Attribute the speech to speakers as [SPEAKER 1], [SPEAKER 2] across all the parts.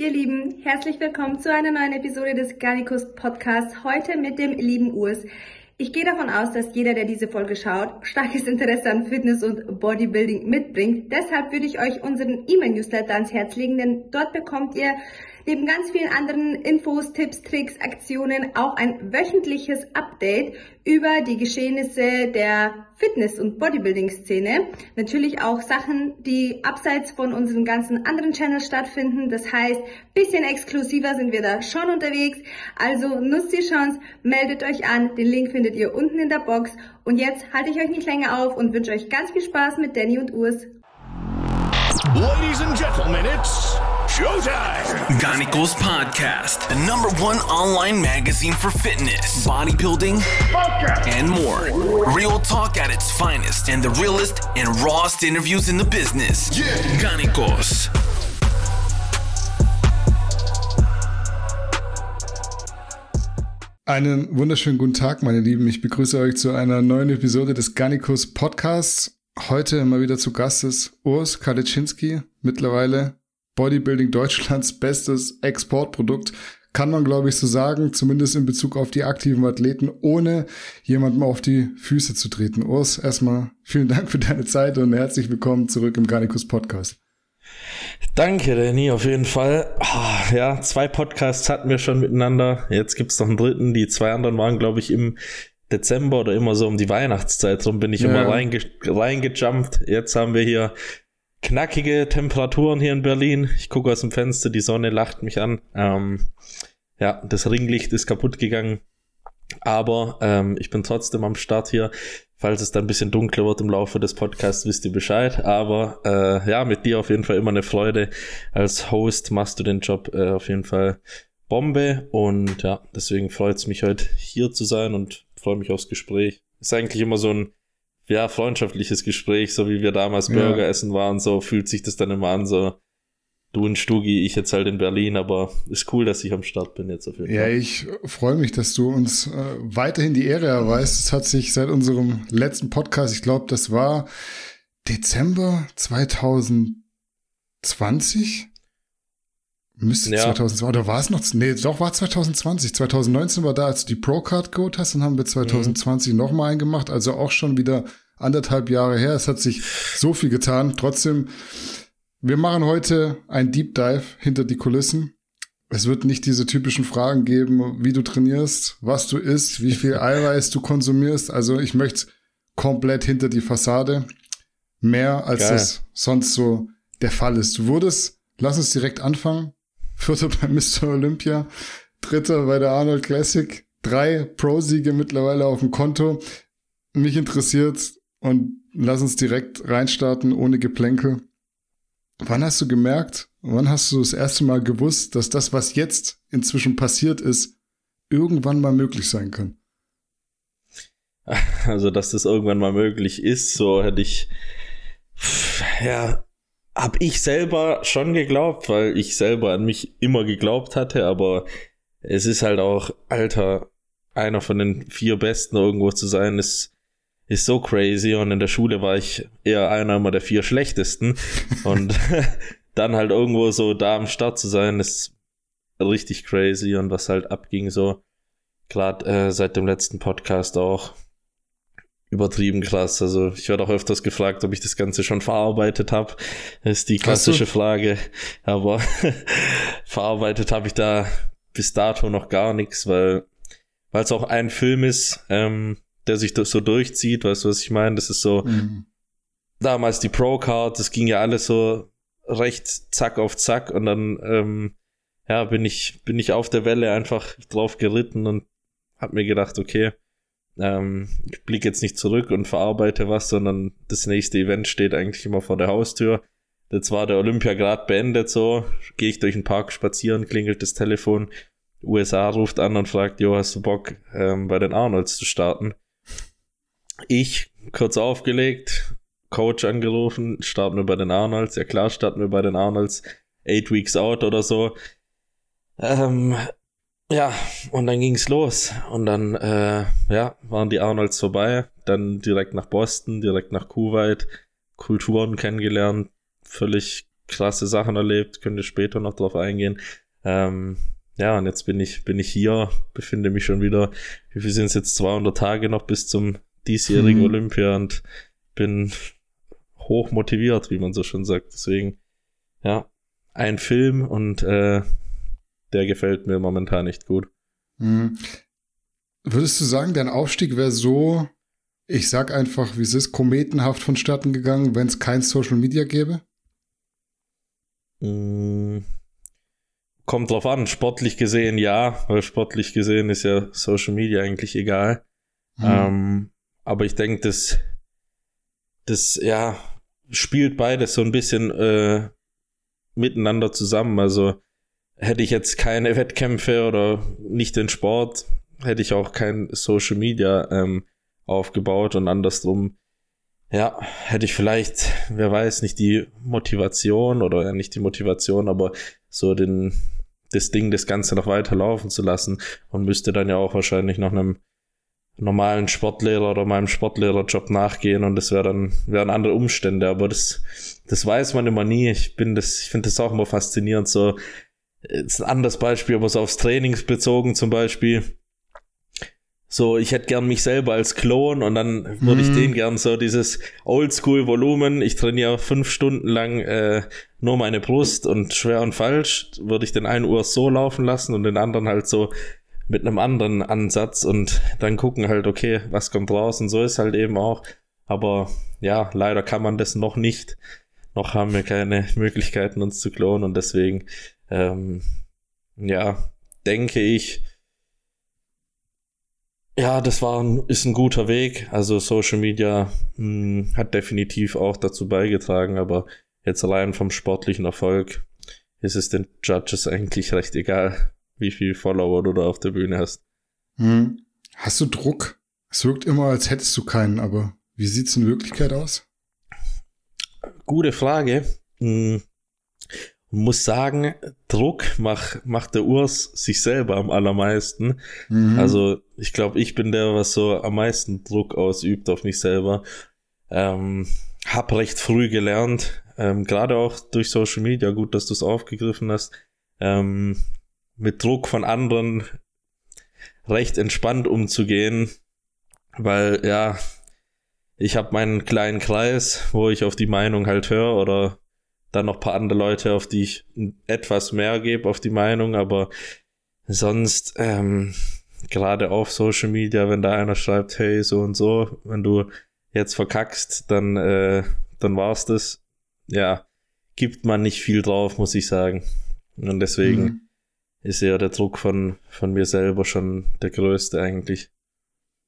[SPEAKER 1] Ihr Lieben, herzlich willkommen zu einer neuen Episode des Garnicus Podcasts. Heute mit dem lieben Urs. Ich gehe davon aus, dass jeder, der diese Folge schaut, starkes Interesse an Fitness und Bodybuilding mitbringt. Deshalb würde ich euch unseren E-Mail-Newsletter ans Herz legen, denn dort bekommt ihr neben ganz vielen anderen Infos, Tipps, Tricks, Aktionen auch ein wöchentliches Update über die Geschehnisse der Fitness- und Bodybuilding-Szene. Natürlich auch Sachen, die abseits von unseren ganzen anderen Channels stattfinden. Das heißt, bisschen exklusiver sind wir da schon unterwegs. Also nutzt die Chance, meldet euch an. Den Link findet ihr unten in der Box. Und jetzt halte ich euch nicht länger auf und wünsche euch ganz viel Spaß mit Danny und Urs.
[SPEAKER 2] Ladies and gentlemen, it's showtime.
[SPEAKER 3] Ganicos Podcast, the number one online magazine for fitness, bodybuilding, and more. Real talk at its finest and the realest and rawest interviews in the business.
[SPEAKER 2] Yeah.
[SPEAKER 3] Ganicos.
[SPEAKER 4] Einen wunderschönen guten Tag, meine Lieben. Ich begrüße euch zu einer neuen Episode des Garnicus Podcasts. Heute mal wieder zu Gast ist Urs Kalitschinski, mittlerweile Bodybuilding Deutschlands bestes Exportprodukt. Kann man, glaube ich, so sagen, zumindest in Bezug auf die aktiven Athleten, ohne jemandem auf die Füße zu treten. Urs, erstmal vielen Dank für deine Zeit und herzlich willkommen zurück im Garnicus Podcast.
[SPEAKER 5] Danke, Danny, auf jeden Fall. Ah, ja, zwei Podcasts hatten wir schon miteinander. Jetzt gibt's noch einen dritten. Die zwei anderen waren, glaube ich, im Dezember oder immer so um die Weihnachtszeit. Darum bin ich
[SPEAKER 4] Ja.
[SPEAKER 5] immer reinge reingejumpt. Jetzt haben wir hier knackige Temperaturen hier in Berlin. Ich gucke aus dem Fenster, die Sonne lacht mich an. Ähm, ja, das Ringlicht ist kaputt gegangen. Aber ähm, ich bin trotzdem am Start hier. Falls es dann ein bisschen dunkler wird im Laufe des Podcasts, wisst ihr Bescheid. Aber äh, ja, mit dir auf jeden Fall immer eine Freude. Als Host machst du den Job äh, auf jeden Fall Bombe. Und ja, deswegen freut es mich heute hier zu sein und freue mich aufs Gespräch. Ist eigentlich immer so ein ja, freundschaftliches Gespräch, so wie wir damals
[SPEAKER 4] Ja.
[SPEAKER 5] Burger essen waren, so fühlt sich das dann immer an, so du und Stugi, ich jetzt halt in Berlin, aber ist cool, dass ich am Start bin jetzt auf jeden
[SPEAKER 4] Ja,
[SPEAKER 5] Fall.
[SPEAKER 4] ich freue mich, dass du uns äh, weiterhin die Ehre erweist. Es hat sich seit unserem letzten Podcast, ich glaube, das war Dezember 2020. Müsste
[SPEAKER 5] Ja.
[SPEAKER 4] 2020, oder war es noch? Nee, doch, war 2020. 2019 war da, als du die Pro-Card geholt hast, dann haben wir 2020 noch nochmal einen gemacht, also auch schon wieder anderthalb Jahre her. Es hat sich so viel getan. Trotzdem, wir machen heute ein Deep Dive hinter die Kulissen. Es wird nicht diese typischen Fragen geben, wie du trainierst, was du isst, wie viel Eiweiß du konsumierst. Also ich möchte komplett hinter die Fassade. Mehr als
[SPEAKER 5] Geil.
[SPEAKER 4] das sonst so der Fall ist. Du wurdest, lass uns direkt anfangen. Vierter bei Mr. Olympia, dritter bei der Arnold Classic, drei Pro-Siege mittlerweile auf dem Konto. Mich interessiert und lass uns direkt reinstarten, ohne Geplänkel. Wann hast du gemerkt, wann hast du das erste Mal gewusst, dass das, was jetzt inzwischen passiert ist, irgendwann mal möglich sein kann?
[SPEAKER 5] Also, dass das irgendwann mal möglich ist, so hätte ich, ja, hab ich selber schon geglaubt, weil ich selber an mich immer geglaubt hatte, aber es ist halt auch, Alter, einer von den vier Besten irgendwo zu sein, ist, ist so crazy. Und in der Schule war ich eher einer immer der vier Schlechtesten. Und dann halt irgendwo so da am Start zu sein, ist richtig crazy. Und was halt abging so, gerade äh, seit dem letzten Podcast auch, übertrieben krass. Also ich werde auch öfters gefragt, ob ich das Ganze schon verarbeitet habe. Das ist die klassische Frage. Aber verarbeitet habe ich da bis dato noch gar nichts, weil weil es auch ein Film ist, ähm, der sich das so durchzieht. Weißt du, was ich meine? Das ist so
[SPEAKER 4] Mhm.
[SPEAKER 5] damals die Pro-Card, das ging ja alles so recht zack auf zack und dann ähm, ja, bin ich, bin ich auf der Welle einfach drauf geritten und hab mir gedacht, okay, ähm, ich blicke jetzt nicht zurück und verarbeite was, sondern das nächste Event steht eigentlich immer vor der Haustür. Jetzt war der Olympia gerade beendet, so gehe ich durch den Park spazieren, klingelt das Telefon, USA ruft an und fragt, jo, hast du Bock, ähm, bei den Arnolds zu starten? Ich, kurz aufgelegt, Coach angerufen, starten wir bei den Arnolds, ja klar, starten wir bei den Arnolds, eight weeks out oder so. Ähm, ja, und dann ging's los. Und dann, äh, ja, waren die Arnolds vorbei. Dann direkt nach Boston, direkt nach Kuwait, Kulturen kennengelernt, völlig krasse Sachen erlebt, könnte später noch drauf eingehen. Ähm, ja, und jetzt bin ich, bin ich hier, befinde mich schon wieder, wie viel sind es jetzt, 200 Tage noch bis zum diesjährigen hm. Olympia und bin hoch motiviert, wie man so schon sagt. Deswegen, ja, ein Film und äh, der gefällt mir momentan nicht gut.
[SPEAKER 4] Hm. Würdest du sagen, dein Aufstieg wäre so, ich sag einfach, wie es ist, kometenhaft vonstatten gegangen, wenn es kein Social Media gäbe?
[SPEAKER 5] Hm. Kommt drauf an, sportlich gesehen ja, weil sportlich gesehen ist ja Social Media eigentlich egal. Hm. Ähm, aber ich denke, das, das, ja, spielt beides so ein bisschen äh, miteinander zusammen. Also hätte ich jetzt keine Wettkämpfe oder nicht den Sport, hätte ich auch kein Social Media ähm, aufgebaut und andersrum, ja, hätte ich vielleicht, wer weiß, nicht die Motivation oder ja, nicht die Motivation, aber so den, das Ding, das Ganze noch weiter laufen zu lassen und müsste dann ja auch wahrscheinlich noch einem normalen Sportlehrer oder meinem Sportlehrerjob nachgehen und das wäre dann wären andere Umstände, aber das das weiß man immer nie. Ich bin das ich finde das auch immer faszinierend so ist ein anderes Beispiel, aber so aufs Trainings bezogen zum Beispiel. So, ich hätte gern mich selber als Klon und dann würde ich mhm. den gern so dieses Oldschool-Volumen. Ich trainiere fünf Stunden lang äh, nur meine Brust und schwer und falsch. Würde ich den einen Uhr so laufen lassen und den anderen halt so mit einem anderen Ansatz und dann gucken halt, okay, was kommt raus und so ist halt eben auch. Aber ja, leider kann man das noch nicht. Noch haben wir keine Möglichkeiten, uns zu klonen und deswegen, ähm, ja, denke ich, ja, das war ein, ist ein guter Weg. Also Social Media mh, hm, hat definitiv auch dazu beigetragen, aber jetzt allein vom sportlichen Erfolg ist es den Judges eigentlich recht egal wie viel Follower du da auf der Bühne hast.
[SPEAKER 4] Hm. Hast du Druck? Es wirkt immer, als hättest du keinen, aber wie sieht's in Wirklichkeit aus?
[SPEAKER 5] Gute Frage. Hm. Muss sagen, Druck macht, macht der Urs sich selber am allermeisten. Mhm. Also ich glaube, ich bin der, was so am meisten Druck ausübt auf mich selber. Ähm, hab recht früh gelernt, ähm, gerade auch durch Social Media, gut, dass du es aufgegriffen hast, ähm, mit Druck von anderen recht entspannt umzugehen, weil ja, ich habe meinen kleinen Kreis, wo ich auf die Meinung halt höre oder dann noch paar andere Leute, auf die ich etwas mehr gebe auf die Meinung, aber sonst ähm, gerade auf Social Media, wenn da einer schreibt, hey so und so, wenn du jetzt verkackst, dann äh, dann war's das. Ja, gibt man nicht viel drauf, muss ich sagen. Und deswegen mhm ist ja der Druck von, von mir selber schon der größte eigentlich.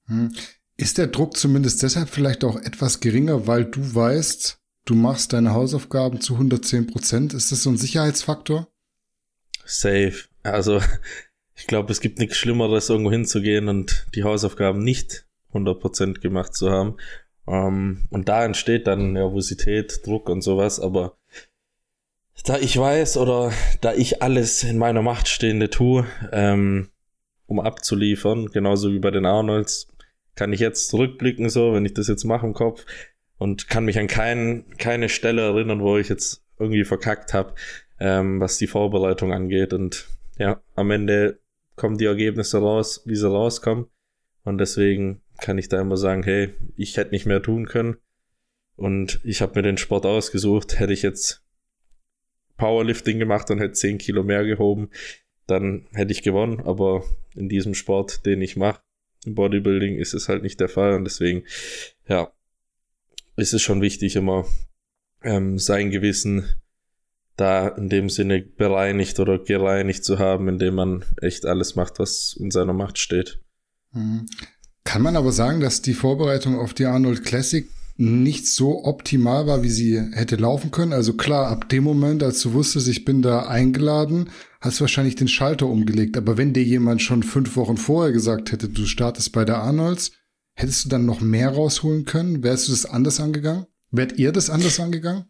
[SPEAKER 4] Hm. Ist der Druck zumindest deshalb vielleicht auch etwas geringer, weil du weißt, du machst deine Hausaufgaben zu 110 Prozent? Ist das so ein Sicherheitsfaktor?
[SPEAKER 5] Safe. Also, ich glaube, es gibt nichts Schlimmeres, irgendwo hinzugehen und die Hausaufgaben nicht 100 Prozent gemacht zu haben. Um, ähm, und da entsteht dann Nervosität, Druck und sowas, aber da ich weiß oder da ich alles in meiner Macht Stehende tue, ähm, um abzuliefern, genauso wie bei den Arnolds, kann ich jetzt zurückblicken, so, wenn ich das jetzt mache im Kopf und kann mich an kein, keine Stelle erinnern, wo ich jetzt irgendwie verkackt habe, ähm, was die Vorbereitung angeht. Und ja, am Ende kommen die Ergebnisse raus, wie sie rauskommen. Und deswegen kann ich da immer sagen, hey, ich hätte nicht mehr tun können. Und ich habe mir den Sport ausgesucht. Hätte ich jetzt Powerlifting gemacht und hätte 10 Kilo mehr gehoben, dann hätte ich gewonnen. Aber in diesem Sport, den ich mache, im Bodybuilding, ist es halt nicht der Fall. Und deswegen, ja, ist es schon wichtig, immer ähm, sein Gewissen da in dem Sinne bereinigt oder gereinigt zu haben, indem man echt alles macht, was in seiner Macht steht.
[SPEAKER 4] Mhm. Kann man aber sagen, dass die Vorbereitung auf die Arnold Classic nicht so optimal war, wie sie hätte laufen können. Also klar, ab dem Moment, als du wusstest, ich bin da eingeladen, hast du wahrscheinlich den Schalter umgelegt. Aber wenn dir jemand schon fünf Wochen vorher gesagt hätte, du startest bei der Arnolds, hättest du dann noch mehr rausholen können? Wärst du das anders angegangen? Wärt ihr das anders angegangen?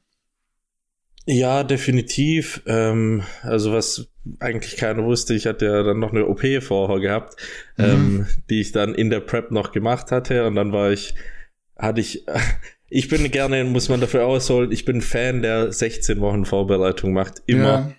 [SPEAKER 5] Ja, definitiv. Ähm, also was eigentlich keiner wusste, ich hatte ja dann noch eine OP vorher gehabt, mhm. ähm, die ich dann in der Prep noch gemacht hatte und dann war ich hatte ich, ich bin gerne, muss man dafür ausholen, ich bin Fan, der 16 Wochen Vorbereitung macht. Immer. Ja.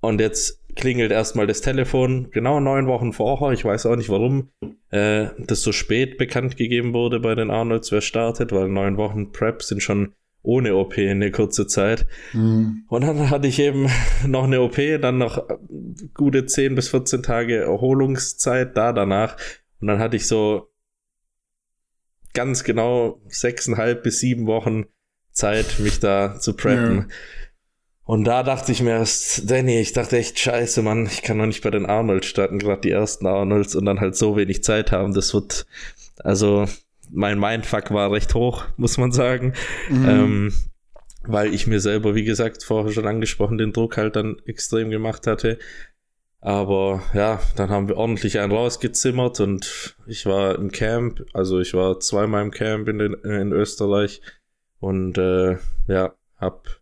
[SPEAKER 5] Und jetzt klingelt erstmal das Telefon, genau neun Wochen vorher. Ich weiß auch nicht, warum äh, das so spät bekannt gegeben wurde bei den Arnolds, wer startet, weil neun Wochen Prep sind schon ohne OP in eine kurze Zeit. Mhm. Und dann hatte ich eben noch eine OP, dann noch gute 10 bis 14 Tage Erholungszeit da danach. Und dann hatte ich so ganz genau sechseinhalb bis sieben Wochen Zeit, mich da zu preppen. Ja. Und da dachte ich mir erst, Danny, ich dachte echt, scheiße, Mann, ich kann noch nicht bei den Arnolds starten, gerade die ersten Arnolds und dann halt so wenig Zeit haben. Das wird, also mein Mindfuck war recht hoch, muss man sagen. Mhm. Ähm, weil ich mir selber, wie gesagt, vorher schon angesprochen, den Druck halt dann extrem gemacht hatte. Aber ja, dann haben wir ordentlich einen rausgezimmert und ich war im Camp, also ich war zweimal im Camp in, den, in Österreich und äh, ja, hab,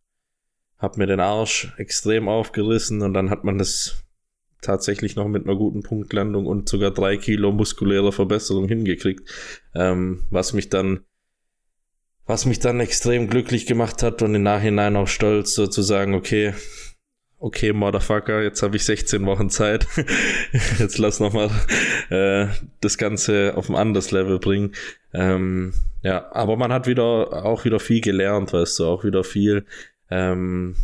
[SPEAKER 5] hab mir den Arsch extrem aufgerissen und dann hat man das tatsächlich noch mit einer guten Punktlandung und sogar drei Kilo muskulärer Verbesserung hingekriegt, ähm, was mich dann was mich dann extrem glücklich gemacht hat und im Nachhinein auch stolz so zu sagen, okay, okay, Motherfucker, jetzt habe ich 16 Wochen Zeit, jetzt lass nochmal äh, das Ganze auf ein anderes Level bringen. Ähm, ja, aber man hat wieder auch wieder viel gelernt, weißt du, auch wieder viel ähm,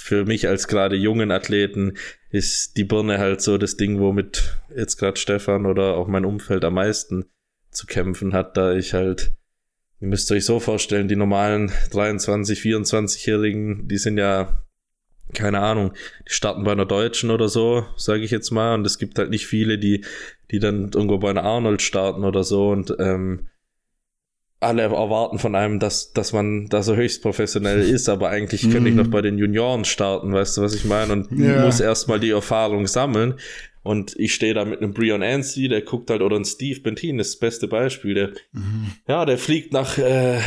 [SPEAKER 5] für mich als gerade jungen Athleten ist die Birne halt so das Ding, womit jetzt gerade Stefan oder auch mein Umfeld am meisten zu kämpfen hat, da ich halt, ihr müsst euch so vorstellen, die normalen 23, 24-Jährigen, die sind ja, keine Ahnung, die starten bei einer Deutschen oder so, sage ich jetzt mal, und es gibt halt nicht viele, die, die dann irgendwo bei einer Arnold starten oder so und ähm, alle erwarten von einem, dass, dass man da so höchst professionell ist, aber eigentlich könnte mm. ich noch mhm. bei den Junioren starten, weißt du, was ich meine? Und ja. muss erstmal die Erfahrung sammeln. Und ich stehe da mit einem Brian Anstey, der guckt halt, oder ein Steve Bentin, das, das beste Beispiel, der, mhm. ja, der fliegt nach, äh,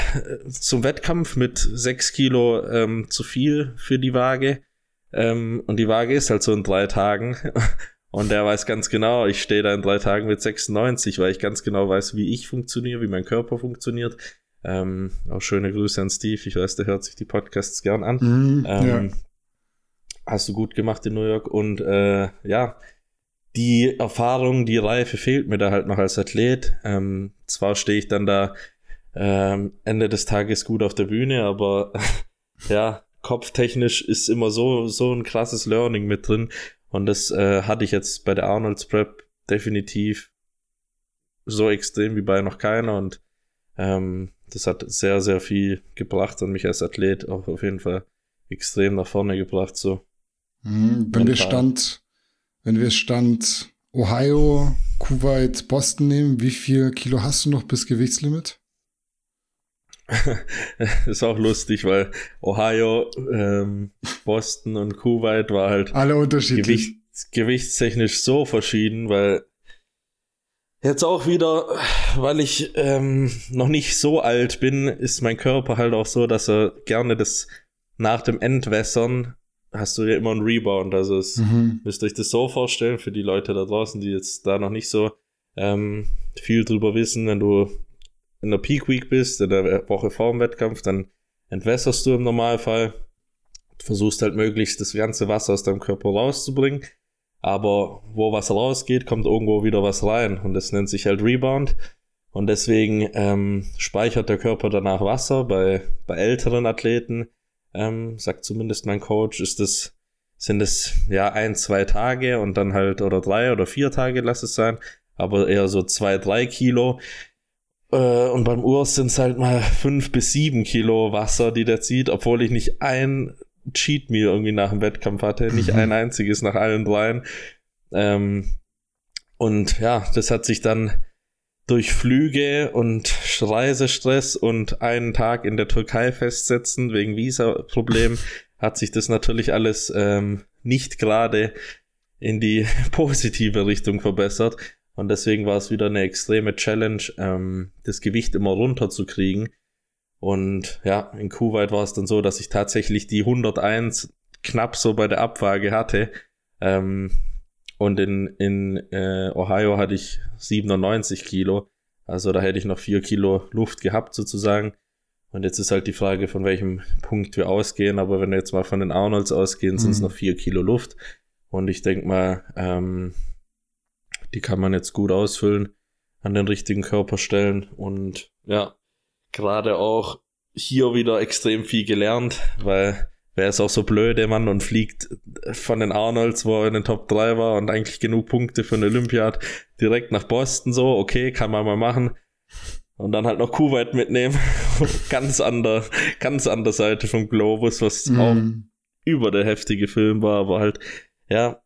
[SPEAKER 5] zum Wettkampf mit sechs Kilo ähm, zu viel für die Waage. Ähm, und die Waage ist halt so in drei Tagen. Und der weiß ganz genau, ich stehe da in drei Tagen mit 96, weil ich ganz genau weiß, wie ich funktioniere, wie mein Körper funktioniert. Ähm, auch schöne Grüße an Steve. Ich weiß, der hört sich die Podcasts gern an. Mm, ähm, ja. Hast du gut gemacht in New York. Und äh, ja, die Erfahrung, die Reife fehlt mir da halt noch als Athlet. Ähm, zwar stehe ich dann da ähm, Ende des Tages gut auf der Bühne, aber ja, kopftechnisch ist immer so, so ein krasses Learning mit drin. Und das äh, hatte ich jetzt bei der Arnolds Prep definitiv so extrem wie bei noch keiner. Und ähm, das hat sehr, sehr viel gebracht und mich als Athlet auch auf jeden Fall extrem nach vorne gebracht. So.
[SPEAKER 4] Mhm, wenn wir Stand, wenn wir Stand Ohio, Kuwait, Boston nehmen, wie viel Kilo hast du noch bis Gewichtslimit?
[SPEAKER 5] ist auch lustig, weil Ohio, ähm, Boston und Kuwait war halt
[SPEAKER 4] alle unterschiedlich. Gewicht,
[SPEAKER 5] gewichtstechnisch so verschieden, weil jetzt auch wieder, weil ich ähm, noch nicht so alt bin, ist mein Körper halt auch so, dass er gerne das nach dem Entwässern hast du ja immer einen Rebound. Also es mhm. müsst ihr euch das so vorstellen für die Leute da draußen, die jetzt da noch nicht so ähm, viel drüber wissen, wenn du in der Peak Week bist, in der Woche vor dem Wettkampf, dann entwässerst du im Normalfall. Versuchst halt möglichst das ganze Wasser aus deinem Körper rauszubringen. Aber wo was rausgeht, kommt irgendwo wieder was rein. Und das nennt sich halt Rebound. Und deswegen ähm, speichert der Körper danach Wasser. Bei, bei älteren Athleten, ähm, sagt zumindest mein Coach, ist das, sind es ja ein, zwei Tage und dann halt, oder drei oder vier Tage, lass es sein. Aber eher so zwei, drei Kilo. Äh, und beim Urs sind es halt mal fünf bis sieben Kilo Wasser, die der zieht, obwohl ich nicht ein Cheat Meal irgendwie nach dem Wettkampf hatte, nicht mhm. ein einziges nach allen dreien. Ähm, und ja, das hat sich dann durch Flüge und Reisestress und einen Tag in der Türkei festsetzen wegen Visa-Problem hat sich das natürlich alles ähm, nicht gerade in die positive Richtung verbessert. Und deswegen war es wieder eine extreme Challenge, ähm, das Gewicht immer runterzukriegen. Und ja, in Kuwait war es dann so, dass ich tatsächlich die 101 knapp so bei der Abwaage hatte. Ähm, und in, in äh, Ohio hatte ich 97 Kilo. Also da hätte ich noch vier Kilo Luft gehabt sozusagen. Und jetzt ist halt die Frage, von welchem Punkt wir ausgehen. Aber wenn wir jetzt mal von den Arnolds ausgehen, sind es mhm. noch vier Kilo Luft. Und ich denke mal, ähm, die kann man jetzt gut ausfüllen an den richtigen Körperstellen. Und ja, gerade auch hier wieder extrem viel gelernt, weil wer ist auch so blöde, Mann, und fliegt von den Arnolds, wo er in den Top 3 war und eigentlich genug Punkte für eine Olympiad, direkt nach Boston so, okay, kann man mal machen und dann halt noch Kuwait mitnehmen. ganz andere, ganz andere Seite vom Globus, was mm. auch über der heftige Film war, aber halt, ja,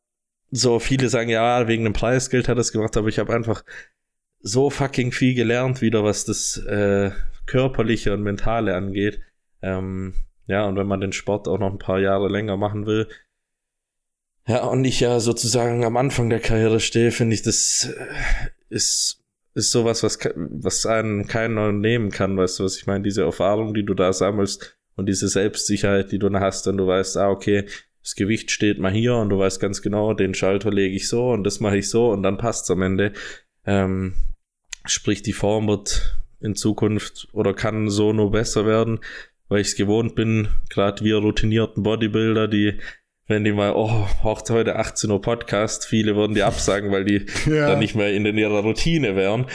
[SPEAKER 5] so viele sagen, ja, wegen dem Preisgeld hat er es gemacht, aber ich habe einfach so fucking viel gelernt wieder, was das äh, körperliche und mentale angeht. Ähm, ja, und wenn man den Sport auch noch ein paar Jahre länger machen will, ja, und ich ja sozusagen am Anfang der Karriere stehe, finde ich, das äh, ist ist sowas, was, was einen keiner nehmen kann, weißt du, was ich meine? Diese Erfahrung, die du da sammelst und diese Selbstsicherheit, die du hast, und du weißt, ah, okay, das Gewicht steht mal hier und du weißt ganz genau, den Schalter lege ich so und das mache ich so und dann passt's am Ende. Ähm, sprich, die Form wird in Zukunft oder kann so nur besser werden, weil ich es gewohnt bin, gerade wir routinierten Bodybuilder, die wenn die mal, oh, haucht heute 18 Uhr Podcast, viele würden die absagen, weil die ja. dann nicht mehr in ihrer Routine wären.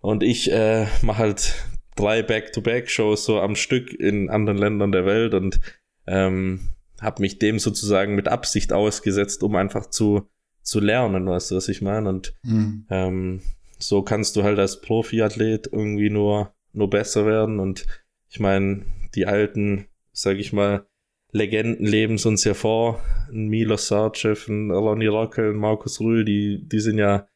[SPEAKER 5] Und ich äh, mache halt drei Back-to-Back-Shows so am Stück in anderen Ländern der Welt und ähm, habe mich dem sozusagen mit Absicht ausgesetzt, um einfach zu, zu lernen, weißt du, was ich meine? Und mhm. ähm, so kannst du halt als Profiathlet irgendwie nur, nur besser werden. Und ich meine, die alten, sag ich mal, Legenden leben es uns ja vor. Ein Milo Sarcev, ein Ronny Rockel, ein Markus Rühl, die, die sind ja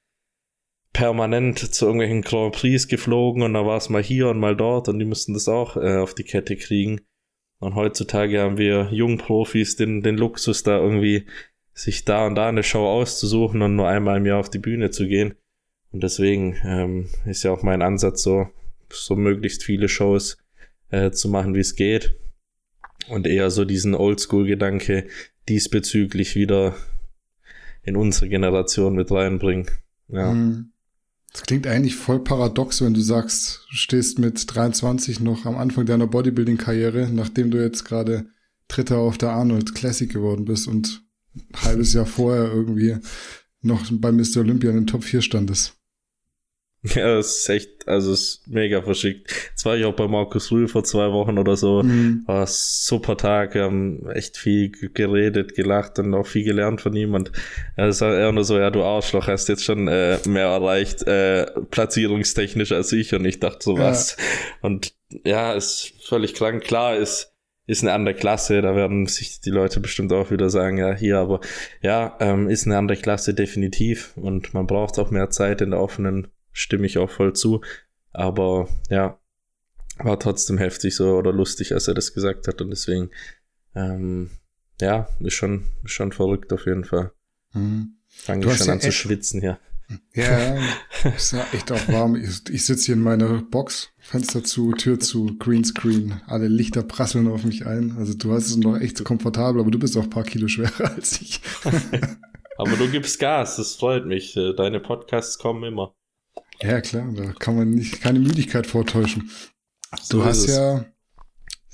[SPEAKER 5] permanent zu irgendwelchen Grand Prix geflogen und da war es mal hier und mal dort und die mussten das auch äh, auf die Kette kriegen. Und heutzutage haben wir Jungprofis den, den Luxus, da irgendwie sich da und da eine Show auszusuchen und nur einmal im Jahr auf die Bühne zu gehen. Und deswegen ähm, ist ja auch mein Ansatz so, so möglichst viele Shows äh, zu machen, wie es geht und eher so diesen Oldschool-Gedanke diesbezüglich wieder in unsere Generation mit reinbringen. Ja.
[SPEAKER 4] Mhm. Das klingt eigentlich voll paradox, wenn du sagst, du stehst mit 23 noch am Anfang deiner Bodybuilding-Karriere, nachdem du jetzt gerade Dritter auf der Arnold Classic geworden bist und ein halbes Jahr vorher irgendwie noch bei Mr. Olympia in den Top 4 standest.
[SPEAKER 5] Ja, das ist echt, also ist mega verschickt. Jetzt war ich auch bei Markus Rühl vor zwei Wochen oder so. Mhm. War super Tag, wir haben echt viel geredet, gelacht und auch viel gelernt von ihm. Und er ist eher nur so, ja, du Arschloch, hast jetzt schon äh, mehr erreicht, äh, platzierungstechnisch als ich. Und ich dachte so, was? Ja. Und ja, ist völlig krank. Klar, ist ist eine andere Klasse, da werden sich die Leute bestimmt auch wieder sagen, ja, hier, aber ja, ähm, ist eine andere Klasse definitiv und man braucht auch mehr Zeit in der offenen stimme ich auch voll zu. Aber ja, war trotzdem heftig so oder lustig, als er das gesagt hat. Und deswegen, ähm, ja, ist schon, ist schon verrückt auf jeden Fall. Mhm. Fange ich schon ja an zu schwitzen hier.
[SPEAKER 4] Ja, ist ja echt auch warm. Ich, ich sitze hier in meiner Box, Fenster zu, Tür zu, Greenscreen. Alle Lichter prasseln auf mich ein. Also du hast es noch echt komfortabel, aber du bist auch ein paar Kilo schwerer als ich.
[SPEAKER 5] aber du gibst Gas, das freut mich. Deine Podcasts kommen immer.
[SPEAKER 4] Ja, klar, da kann man nicht keine Müdigkeit vortäuschen. So du hast ja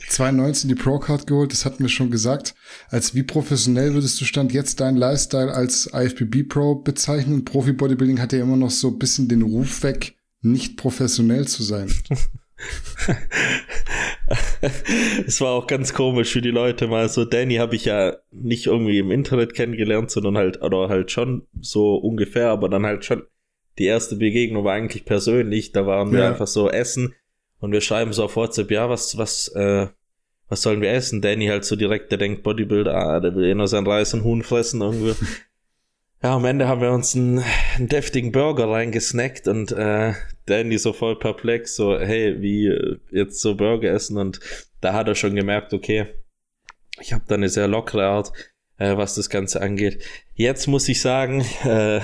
[SPEAKER 4] 2019 die Pro-Card geholt, das hatten wir schon gesagt. Als wie professionell würdest du Stand jetzt deinen Lifestyle als IFBB Pro bezeichnen? Profi-Bodybuilding hat ja immer noch so ein bisschen den Ruf weg, nicht professionell zu sein.
[SPEAKER 5] es war auch ganz komisch für die Leute mal so. Danny habe ich ja nicht irgendwie im Internet kennengelernt, sondern halt, oder halt schon so ungefähr, aber dann halt schon die erste Begegnung war eigentlich persönlich. Da waren wir ja. einfach so essen und wir schreiben so auf WhatsApp, ja, was, was, äh, was sollen wir essen? Danny halt so direkt, der denkt Bodybuilder, ah, der will eh nur sein Reis und Huhn fressen irgendwie. ja, am Ende haben wir uns einen, einen deftigen Burger reingesnackt und äh, Danny so voll perplex, so, hey, wie äh, jetzt so Burger essen? Und da hat er schon gemerkt, okay, ich habe da eine sehr lockere Art, äh, was das Ganze angeht. Jetzt muss ich sagen, äh,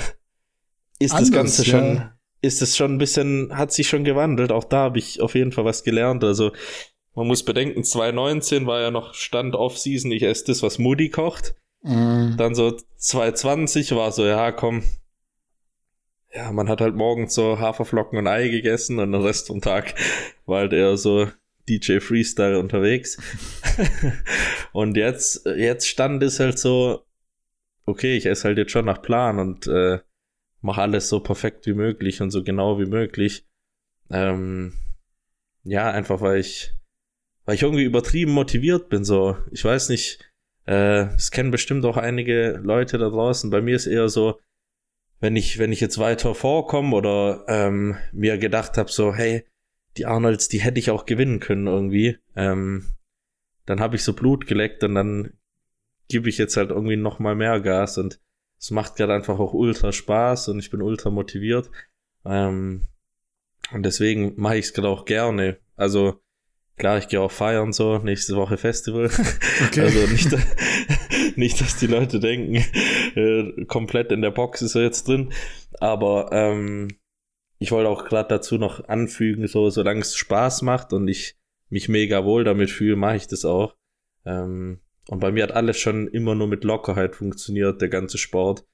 [SPEAKER 5] ist Anders, das Ganze ja. schon, ist es schon ein bisschen, hat sich schon gewandelt. Auch da habe ich auf jeden Fall was gelernt. Also man muss bedenken, 2019 war ja noch Stand Off-Season, ich esse das, was Moody kocht. Mm. Dann so 2020 war so, ja, komm. Ja, man hat halt morgens so Haferflocken und Ei gegessen und den Rest vom Tag war halt eher so DJ Freestyle unterwegs. und jetzt, jetzt stand es halt so, okay, ich esse halt jetzt schon nach Plan und äh, mache alles so perfekt wie möglich und so genau wie möglich. Ähm, ja, einfach weil ich, weil ich irgendwie übertrieben motiviert bin. So, ich weiß nicht, äh, es kennen bestimmt auch einige Leute da draußen. Bei mir ist eher so, wenn ich, wenn ich jetzt weiter vorkomme oder ähm, mir gedacht habe, so, hey, die Arnolds, die hätte ich auch gewinnen können irgendwie, ähm, dann habe ich so Blut geleckt und dann gebe ich jetzt halt irgendwie noch mal mehr Gas und es macht gerade einfach auch ultra Spaß und ich bin ultra motiviert. Ähm, und deswegen mache ich es gerade auch gerne. Also klar, ich gehe auch feiern so, nächste Woche Festival. Okay. Also nicht, nicht, dass die Leute denken, äh, komplett in der Box ist er jetzt drin. Aber ähm, ich wollte auch gerade dazu noch anfügen, so solange es Spaß macht und ich mich mega wohl damit fühle, mache ich das auch. Ähm, und bei mir hat alles schon immer nur mit Lockerheit funktioniert, der ganze Sport.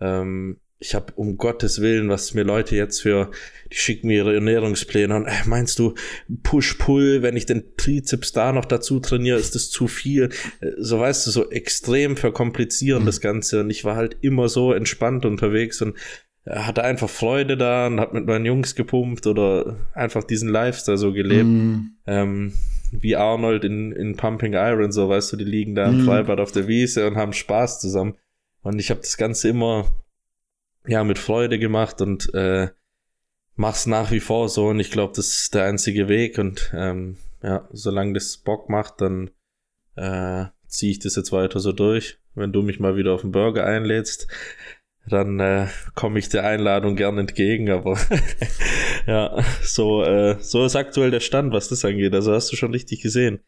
[SPEAKER 5] Ähm, ich habe um Gottes Willen, was mir Leute jetzt für, die schicken mir ihre Ernährungspläne und äh, meinst du Push-Pull, wenn ich den Trizeps da noch dazu trainiere, ist das zu viel? Äh, so weißt du, so extrem verkomplizieren mhm. das Ganze und ich war halt immer so entspannt unterwegs und äh, hatte einfach Freude da und hab mit meinen Jungs gepumpt oder einfach diesen Lifestyle so gelebt. Mhm. Ähm, wie Arnold in, in Pumping Iron, so weißt du, die liegen da im mm. Freibad auf der Wiese und haben Spaß zusammen. Und ich habe das Ganze immer ja mit Freude gemacht und äh, mach's nach wie vor so und ich glaube, das ist der einzige Weg und ähm, ja, solange das Bock macht, dann äh, ziehe ich das jetzt weiter so durch. Wenn du mich mal wieder auf den Burger einlädst, dann äh, komme ich der Einladung gern entgegen, aber ja, so, äh, so ist aktuell der Stand, was das angeht. Also hast du schon richtig gesehen.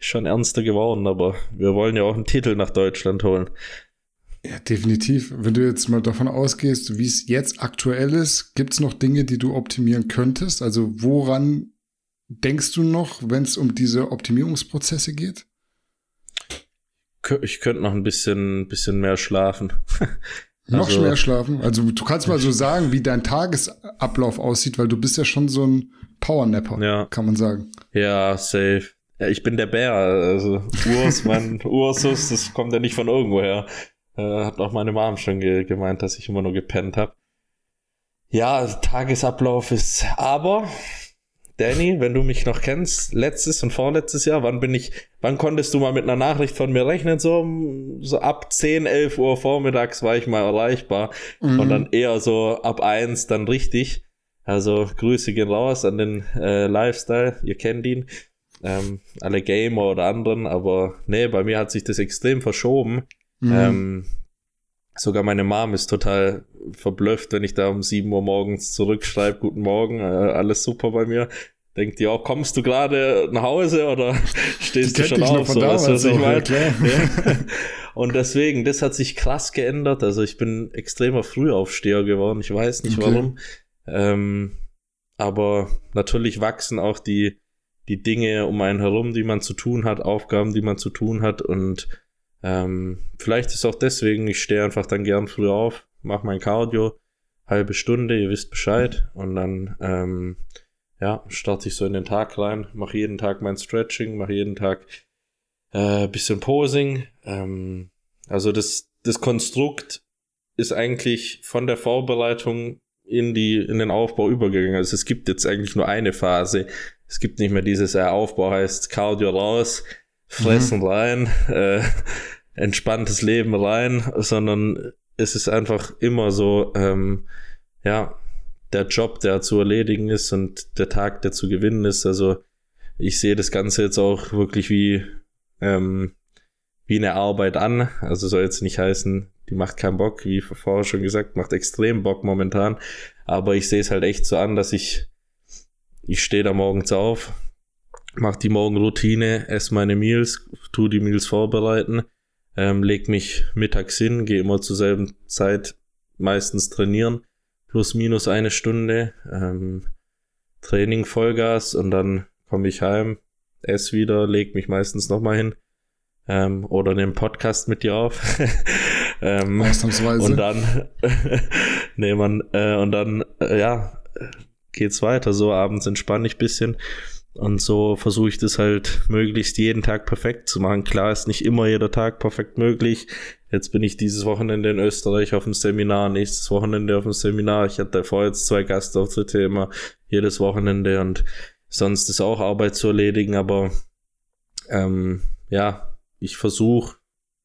[SPEAKER 5] Schon ernster geworden, aber wir wollen ja auch einen Titel nach Deutschland holen.
[SPEAKER 4] Ja, definitiv. Wenn du jetzt mal davon ausgehst, wie es jetzt aktuell ist, gibt es noch Dinge, die du optimieren könntest? Also woran denkst du noch, wenn es um diese Optimierungsprozesse geht?
[SPEAKER 5] Ich könnte noch ein bisschen, bisschen mehr schlafen.
[SPEAKER 4] Noch also, mehr schlafen? Also du kannst mal so sagen, wie dein Tagesablauf aussieht, weil du bist ja schon so ein Powernapper, ja. kann man sagen.
[SPEAKER 5] Ja, safe. Ja, ich bin der Bär, also Urs, mein Ursus, das kommt ja nicht von irgendwoher. Äh, hat auch meine Mom schon ge gemeint, dass ich immer nur gepennt habe. Ja, Tagesablauf ist aber Danny, wenn du mich noch kennst, letztes und vorletztes Jahr, wann bin ich, wann konntest du mal mit einer Nachricht von mir rechnen? So, so ab 10, 11 Uhr vormittags war ich mal erreichbar mhm. und dann eher so ab 1 dann richtig. Also Grüße gehen raus an den äh, Lifestyle, ihr kennt ihn. Ähm, alle Gamer oder anderen, aber nee, bei mir hat sich das extrem verschoben. Mhm. Ähm, sogar meine Mom ist total verblüfft, wenn ich da um 7 Uhr morgens zurückschreibe, guten Morgen, äh, alles super bei mir. Denkt ihr auch, kommst du gerade nach Hause oder stehst du schon auf? So, weißt, was ich meine? Ja. Und deswegen, das hat sich krass geändert. Also ich bin extremer Frühaufsteher geworden. Ich weiß nicht okay. warum. Ähm, aber natürlich wachsen auch die, die Dinge um einen herum, die man zu tun hat, Aufgaben, die man zu tun hat. Und ähm, vielleicht ist auch deswegen, ich stehe einfach dann gern früh auf, mache mein Cardio, halbe Stunde, ihr wisst Bescheid. Und dann ähm, ja, starte ich so in den Tag rein, mache jeden Tag mein Stretching, mache jeden Tag äh, bisschen Posing. Ähm, also das, das Konstrukt ist eigentlich von der Vorbereitung in die in den Aufbau übergegangen. Also es gibt jetzt eigentlich nur eine Phase. Es gibt nicht mehr dieses äh, Aufbau heißt Cardio raus, fressen mhm. rein, äh, entspanntes Leben rein, sondern es ist einfach immer so, ähm, ja, der Job, der zu erledigen ist und der Tag, der zu gewinnen ist. Also ich sehe das Ganze jetzt auch wirklich wie, ähm, wie eine Arbeit an. Also soll jetzt nicht heißen, die macht keinen Bock, wie vorher schon gesagt, macht extrem Bock momentan. Aber ich sehe es halt echt so an, dass ich, ich stehe da morgens auf, mache die Morgenroutine, esse meine Meals, tu die Meals vorbereiten, ähm, leg mich mittags hin, gehe immer zur selben Zeit meistens trainieren, plus minus eine Stunde, ähm, Training Vollgas und dann komme ich heim, esse wieder, leg mich meistens nochmal hin ähm, oder nehme Podcast mit dir auf. ähm, Ausnahmsweise. Und dann, nee, man, äh, und dann, äh, ja, geht's weiter. So abends entspanne ich bisschen Und so versuche ich das halt möglichst jeden Tag perfekt zu machen. Klar ist nicht immer jeder Tag perfekt möglich. Jetzt bin ich dieses Wochenende in Österreich auf dem Seminar, nächstes Wochenende auf dem Seminar. Ich hatte vorher jetzt zwei Gastauftritte immer jedes Wochenende und sonst ist auch Arbeit zu erledigen, aber ähm, ja, ich versuche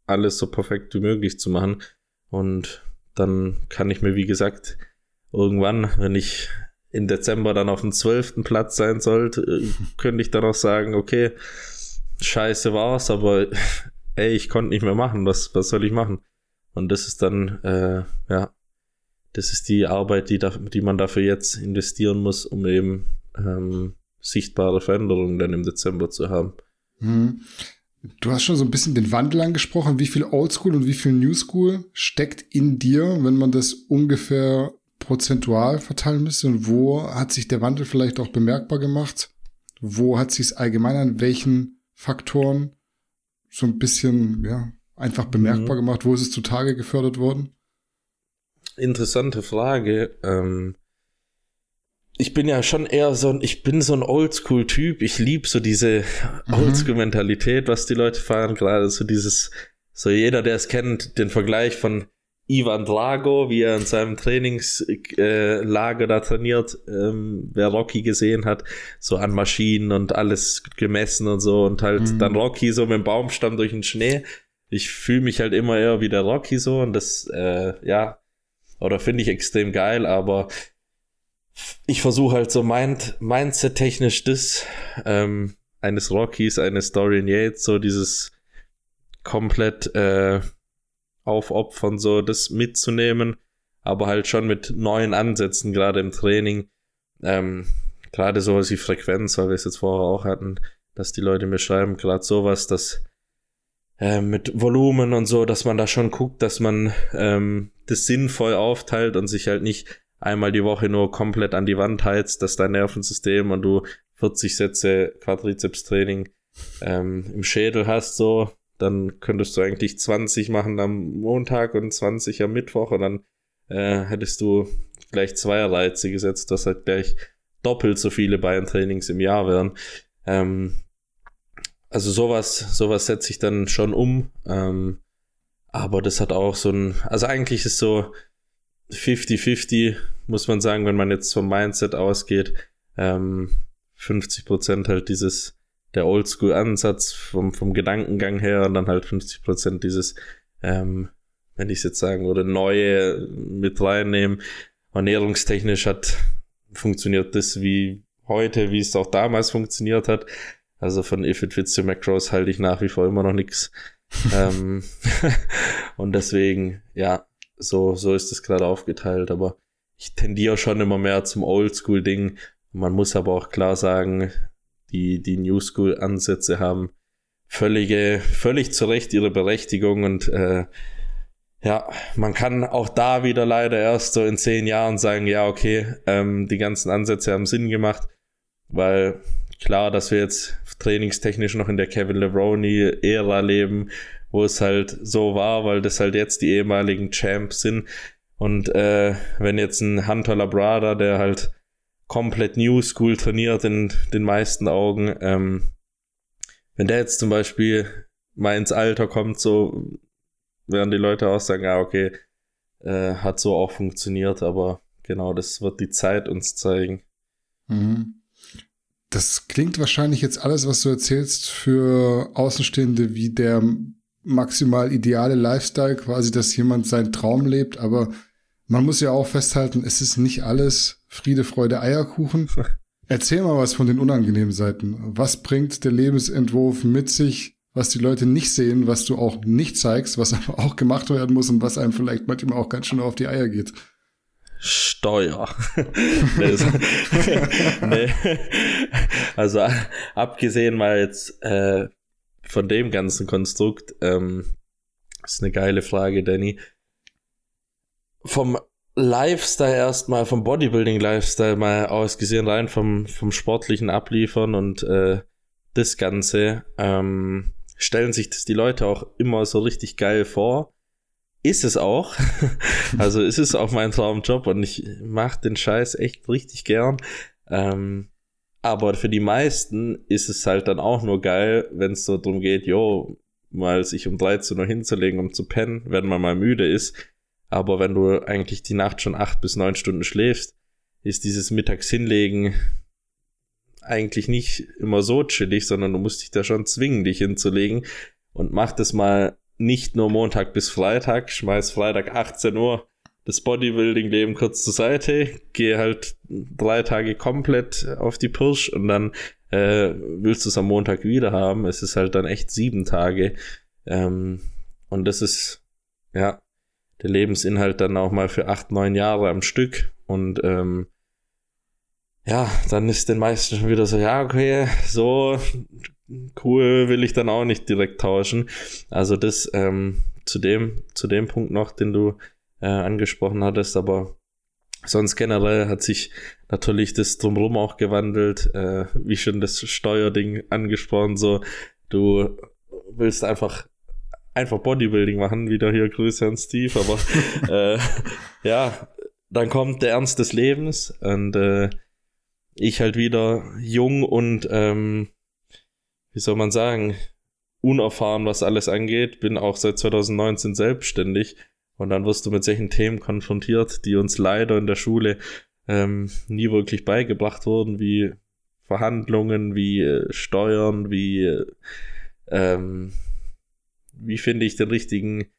[SPEAKER 5] alles so perfekt wie möglich zu machen und dann kann ich mir, wie gesagt, irgendwann, wenn ich im Dezember dann auf dem zwölften Platz sein sollte, äh, könnte ich dann auch sagen, okay, scheiße war's, aber ey, ich konnte nicht mehr machen, was, was soll ich machen? Und das ist dann, äh, ja, das ist die Arbeit, die, da, die man dafür jetzt investieren muss, um eben ähm, sichtbare Veränderungen dann im Dezember zu haben.
[SPEAKER 4] Hm. Du hast schon so ein bisschen den Wandel angesprochen. Wie viel Oldschool und wie viel Newschool steckt in dir, wenn man das ungefähr prozentual verteilen müsste? Und wo hat sich der Wandel vielleicht auch bemerkbar gemacht? Wo hat sich es allgemein an welchen Faktoren so ein bisschen, ja, einfach bemerkbar mhm. gemacht? Wo ist es zutage gefördert worden?
[SPEAKER 5] Interessante Frage. Ähm, ich bin ja schon eher so ein, ich bin so ein Oldschool-Typ. Ich liebe so diese mhm. Oldschool-Mentalität, was die Leute feiern, gerade so dieses, so jeder, der es kennt, den Vergleich von Ivan Drago, wie er in seinem Trainingslager da trainiert, ähm, wer Rocky gesehen hat, so an Maschinen und alles gemessen und so und halt mhm. dann Rocky so mit dem Baumstamm durch den Schnee. Ich fühle mich halt immer eher wie der Rocky so und das, äh, ja, oder finde ich extrem geil, aber ich versuche halt so Mind, Mindset-technisch das ähm, eines Rockies, eines Dorian Yates, so dieses komplett äh, aufopfern, so das mitzunehmen, aber halt schon mit neuen Ansätzen, gerade im Training. Ähm, gerade sowas wie Frequenz, weil wir es jetzt vorher auch hatten, dass die Leute mir schreiben, gerade sowas, dass äh, mit Volumen und so, dass man da schon guckt, dass man ähm, das sinnvoll aufteilt und sich halt nicht einmal die Woche nur komplett an die Wand heizt, dass dein Nervensystem und du 40 Sätze Quadrizeps-Training ähm, im Schädel hast, so, dann könntest du eigentlich 20 machen am Montag und 20 am Mittwoch und dann äh, hättest du gleich zwei Reize gesetzt, dass halt gleich doppelt so viele Bayern-Trainings im Jahr wären. Ähm, also sowas, sowas setze ich dann schon um. Ähm, aber das hat auch so ein, also eigentlich ist so, 50-50, muss man sagen, wenn man jetzt vom Mindset ausgeht. Ähm, 50% halt dieses, der Oldschool-Ansatz vom, vom Gedankengang her und dann halt 50% dieses, ähm, wenn ich es jetzt sagen würde, neue mit reinnehmen. Ernährungstechnisch hat, funktioniert das wie heute, wie es auch damals funktioniert hat. Also von If It Fits Your Macros halte ich nach wie vor immer noch nichts. ähm, und deswegen, ja, so, so ist es gerade aufgeteilt, aber ich tendiere schon immer mehr zum Oldschool-Ding. Man muss aber auch klar sagen, die, die New School-Ansätze haben völlige, völlig zu Recht ihre Berechtigung und äh, ja, man kann auch da wieder leider erst so in zehn Jahren sagen, ja, okay, ähm, die ganzen Ansätze haben Sinn gemacht, weil klar, dass wir jetzt trainingstechnisch noch in der Kevin Levroni-Ära leben, wo es halt so war, weil das halt jetzt die ehemaligen Champs sind. Und äh, wenn jetzt ein Hunter Labrada, der halt komplett New School trainiert in den meisten Augen, ähm, wenn der jetzt zum Beispiel mal ins Alter kommt, so werden die Leute auch sagen, ja, okay, äh, hat so auch funktioniert, aber genau, das wird die Zeit uns zeigen.
[SPEAKER 4] Mhm. Das klingt wahrscheinlich jetzt alles, was du erzählst, für Außenstehende wie der maximal ideale Lifestyle, quasi, dass jemand seinen Traum lebt, aber man muss ja auch festhalten, es ist nicht alles Friede, Freude, Eierkuchen. Erzähl mal was von den unangenehmen Seiten. Was bringt der Lebensentwurf mit sich, was die Leute nicht sehen, was du auch nicht zeigst, was aber auch gemacht werden muss und was einem vielleicht manchmal auch ganz schön auf die Eier geht?
[SPEAKER 5] Steuer. nee. Also abgesehen mal jetzt äh, von dem ganzen Konstrukt, ähm, ist eine geile Frage, Danny. Vom Lifestyle erstmal, vom Bodybuilding-Lifestyle mal ausgesehen, rein vom, vom sportlichen Abliefern und äh, das Ganze, ähm, stellen sich das die Leute auch immer so richtig geil vor. Ist es auch. also ist es auch mein Traumjob und ich mache den Scheiß echt richtig gern. Ähm, aber für die meisten ist es halt dann auch nur geil, wenn es so darum geht, jo, mal sich um 13 Uhr hinzulegen, um zu pennen, wenn man mal müde ist. Aber wenn du eigentlich die Nacht schon acht bis neun Stunden schläfst, ist dieses Mittags hinlegen eigentlich nicht immer so chillig, sondern du musst dich da schon zwingen, dich hinzulegen und mach das mal nicht nur Montag bis Freitag, schmeiß Freitag 18 Uhr das Bodybuilding-Leben kurz zur Seite, gehe halt drei Tage komplett auf die Pirsch und dann äh, willst du es am Montag wieder haben. Es ist halt dann echt sieben Tage. Ähm, und das ist, ja, der Lebensinhalt dann auch mal für acht, neun Jahre am Stück. Und ähm, ja, dann ist den meisten schon wieder so, ja, okay, so cool will ich dann auch nicht direkt tauschen. Also das ähm, zu dem, zu dem Punkt noch, den du äh, angesprochen hattest, aber sonst generell hat sich natürlich das drumherum auch gewandelt, äh, wie schon das Steuerding angesprochen, so du willst einfach einfach Bodybuilding machen, wieder hier Grüße an Steve, aber äh, ja, dann kommt der Ernst des Lebens und äh, ich halt wieder jung und ähm, wie soll man sagen, unerfahren, was alles angeht, bin auch seit 2019 selbstständig und dann wirst du mit solchen Themen konfrontiert, die uns leider in der Schule ähm, nie wirklich beigebracht wurden, wie Verhandlungen, wie äh, Steuern, wie äh, ähm, wie finde ich den richtigen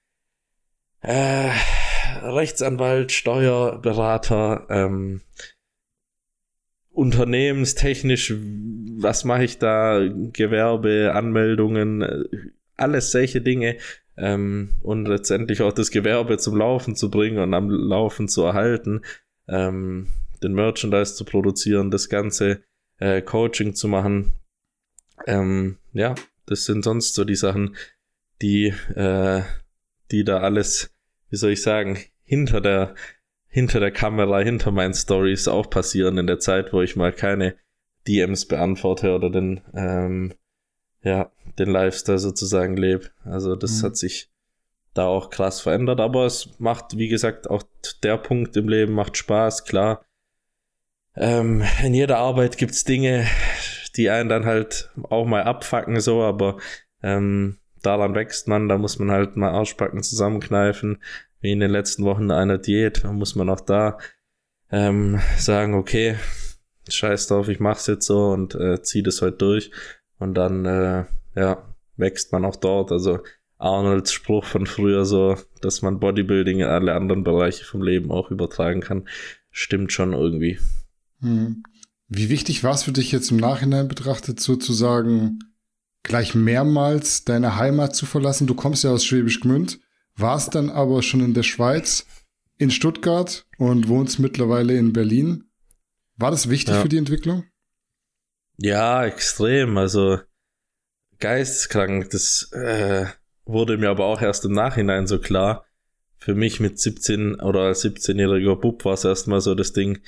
[SPEAKER 5] äh, Rechtsanwalt, Steuerberater, ähm, unternehmenstechnisch, was mache ich da, Gewerbe, Anmeldungen, äh, alles solche Dinge, ähm, und letztendlich auch das Gewerbe zum Laufen zu bringen und am Laufen zu erhalten, ähm, den Merchandise zu produzieren, das ganze äh, Coaching zu machen. Ähm, ja, das sind sonst so die Sachen, die, äh, die da alles, wie soll ich sagen, hinter der, hinter der Kamera, hinter meinen Stories auch passieren in der Zeit, wo ich mal keine DMs beantworte oder den, ähm, ja, den Lifestyle sozusagen lebe. Also das mhm. hat sich da auch krass verändert, aber es macht, wie gesagt, auch der Punkt im Leben macht Spaß, klar. Ähm, in jeder Arbeit gibt's Dinge, die einen dann halt auch mal abfacken, so, aber ähm, daran wächst man, da muss man halt mal Arschbacken zusammenkneifen, wie in den letzten Wochen einer Diät, da muss man auch da ähm, sagen, okay, scheiß drauf, ich mach's jetzt so und äh, zieh das heute durch und dann, äh, ja, wächst man auch dort. Also Arnolds Spruch von früher so, dass man Bodybuilding in alle anderen Bereiche vom Leben auch übertragen kann, stimmt schon irgendwie.
[SPEAKER 4] Hm. Wie wichtig war es für dich jetzt im Nachhinein betrachtet, sozusagen gleich mehrmals deine Heimat zu verlassen? Du kommst ja aus Schwäbisch Gmünd, warst dann aber schon in der Schweiz, in Stuttgart und wohnst mittlerweile in Berlin. War das wichtig ja. für die Entwicklung?
[SPEAKER 5] Ja, extrem. Also geisteskrank. Das äh, wurde mir aber auch erst im Nachhinein so klar. Für mich mit 17 oder als 17-jähriger Bub war es erstmal so das Ding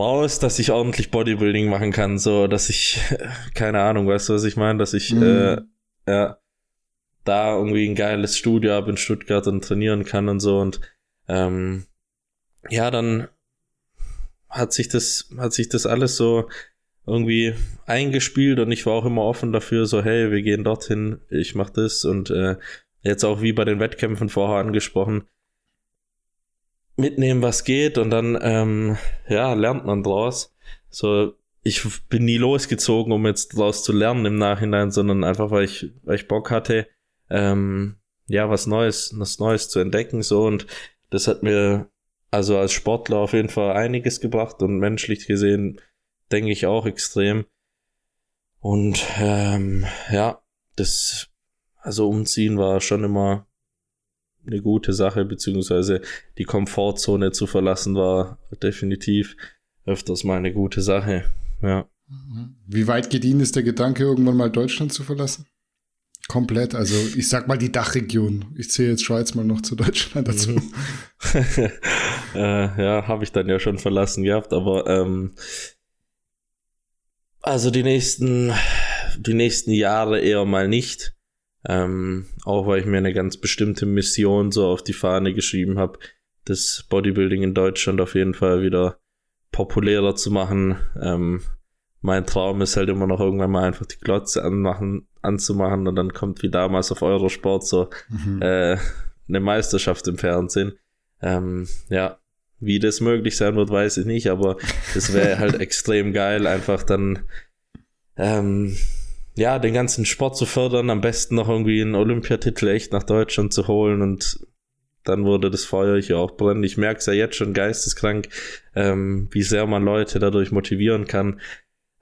[SPEAKER 5] raus, dass ich ordentlich Bodybuilding machen kann, so dass ich, keine Ahnung, weißt du, was ich meine, dass ich mhm. äh, ja, da irgendwie ein geiles Studio habe in Stuttgart und trainieren kann und so und ähm, ja, dann hat sich das, hat sich das alles so irgendwie eingespielt und ich war auch immer offen dafür, so hey, wir gehen dorthin, ich mach das und äh, jetzt auch wie bei den Wettkämpfen vorher angesprochen, mitnehmen, was geht und dann ähm, ja lernt man draus. So ich bin nie losgezogen, um jetzt draus zu lernen im Nachhinein, sondern einfach weil ich weil ich Bock hatte, ähm, ja was Neues, was Neues zu entdecken so und das hat mir also als Sportler auf jeden Fall einiges gebracht und menschlich gesehen denke ich auch extrem. Und ähm, ja, das, also umziehen war schon immer eine gute Sache, beziehungsweise die Komfortzone zu verlassen war definitiv öfters mal eine gute Sache. Ja.
[SPEAKER 4] Wie weit geht Ihnen ist der Gedanke, irgendwann mal Deutschland zu verlassen? Komplett, also ich sag mal die Dachregion. Ich zähle jetzt Schweiz mal noch zu Deutschland dazu. Mhm.
[SPEAKER 5] äh, ja, habe ich dann ja schon verlassen gehabt, aber ähm, also die nächsten, die nächsten Jahre eher mal nicht. Ähm, auch weil ich mir eine ganz bestimmte Mission so auf die Fahne geschrieben habe, das Bodybuilding in Deutschland auf jeden Fall wieder populärer zu machen, ähm, mein Traum ist halt immer noch irgendwann mal einfach die Glotze anmachen, anzumachen und dann kommt wie damals auf Eurosport so mhm. äh, eine Meisterschaft im Fernsehen. Ähm, ja, wie das möglich sein wird, weiß ich nicht, aber es wäre halt extrem geil, einfach dann ähm, ja, den ganzen Sport zu fördern, am besten noch irgendwie einen Olympiatitel echt nach Deutschland zu holen und dann wurde das Feuer hier auch brennen. Ich merke es ja jetzt schon geisteskrank, ähm, wie sehr man Leute dadurch motivieren kann.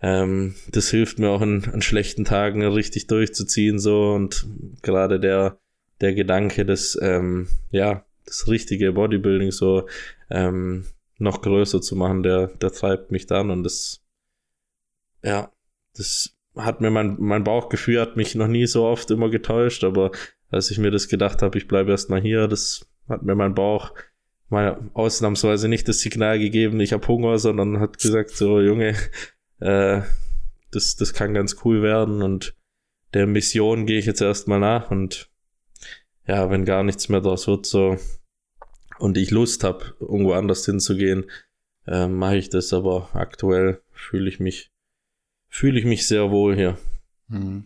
[SPEAKER 5] Ähm, das hilft mir auch in, an schlechten Tagen richtig durchzuziehen so und gerade der der Gedanke, dass ähm, ja das richtige Bodybuilding so ähm, noch größer zu machen, der der treibt mich dann und das ja das hat mir mein mein Bauchgefühl hat mich noch nie so oft immer getäuscht, aber als ich mir das gedacht habe, ich bleibe erstmal hier, das hat mir mein Bauch mal ausnahmsweise nicht das Signal gegeben, ich habe Hunger, sondern hat gesagt, so Junge, äh, das, das kann ganz cool werden und der Mission gehe ich jetzt erstmal nach und ja, wenn gar nichts mehr draus wird, so und ich Lust habe, irgendwo anders hinzugehen, äh, mache ich das, aber aktuell fühle ich mich, fühle ich mich sehr wohl hier.
[SPEAKER 4] Hm.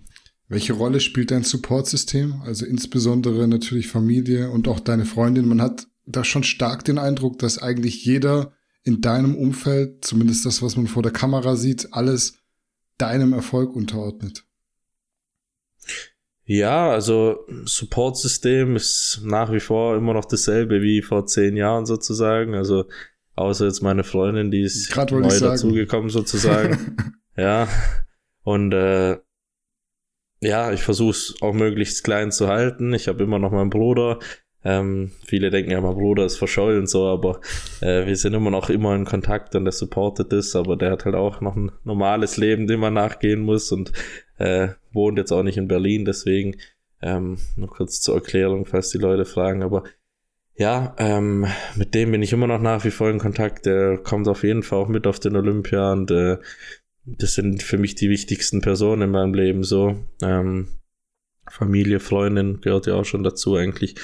[SPEAKER 4] Welche Rolle spielt dein Supportsystem? Also insbesondere natürlich Familie und auch deine Freundin. Man hat da schon stark den Eindruck, dass eigentlich jeder in deinem Umfeld, zumindest das, was man vor der Kamera sieht, alles deinem Erfolg unterordnet.
[SPEAKER 5] Ja, also Support-System ist nach wie vor immer noch dasselbe wie vor zehn Jahren sozusagen. Also außer jetzt meine Freundin, die ist neu dazugekommen sozusagen. ja. Und äh, ja, ich versuche es auch möglichst klein zu halten. Ich habe immer noch meinen Bruder. Ähm, viele denken ja, mein Bruder ist verschollen so, aber äh, wir sind immer noch immer in Kontakt und der supportet ist, aber der hat halt auch noch ein normales Leben, dem man nachgehen muss und äh, wohnt jetzt auch nicht in Berlin, deswegen ähm, nur kurz zur Erklärung, falls die Leute fragen, aber ja, ähm, mit dem bin ich immer noch nach wie vor in Kontakt. Der kommt auf jeden Fall auch mit auf den Olympia und äh, das sind für mich die wichtigsten Personen in meinem Leben so. Ähm, Familie, Freundin gehört ja auch schon dazu eigentlich.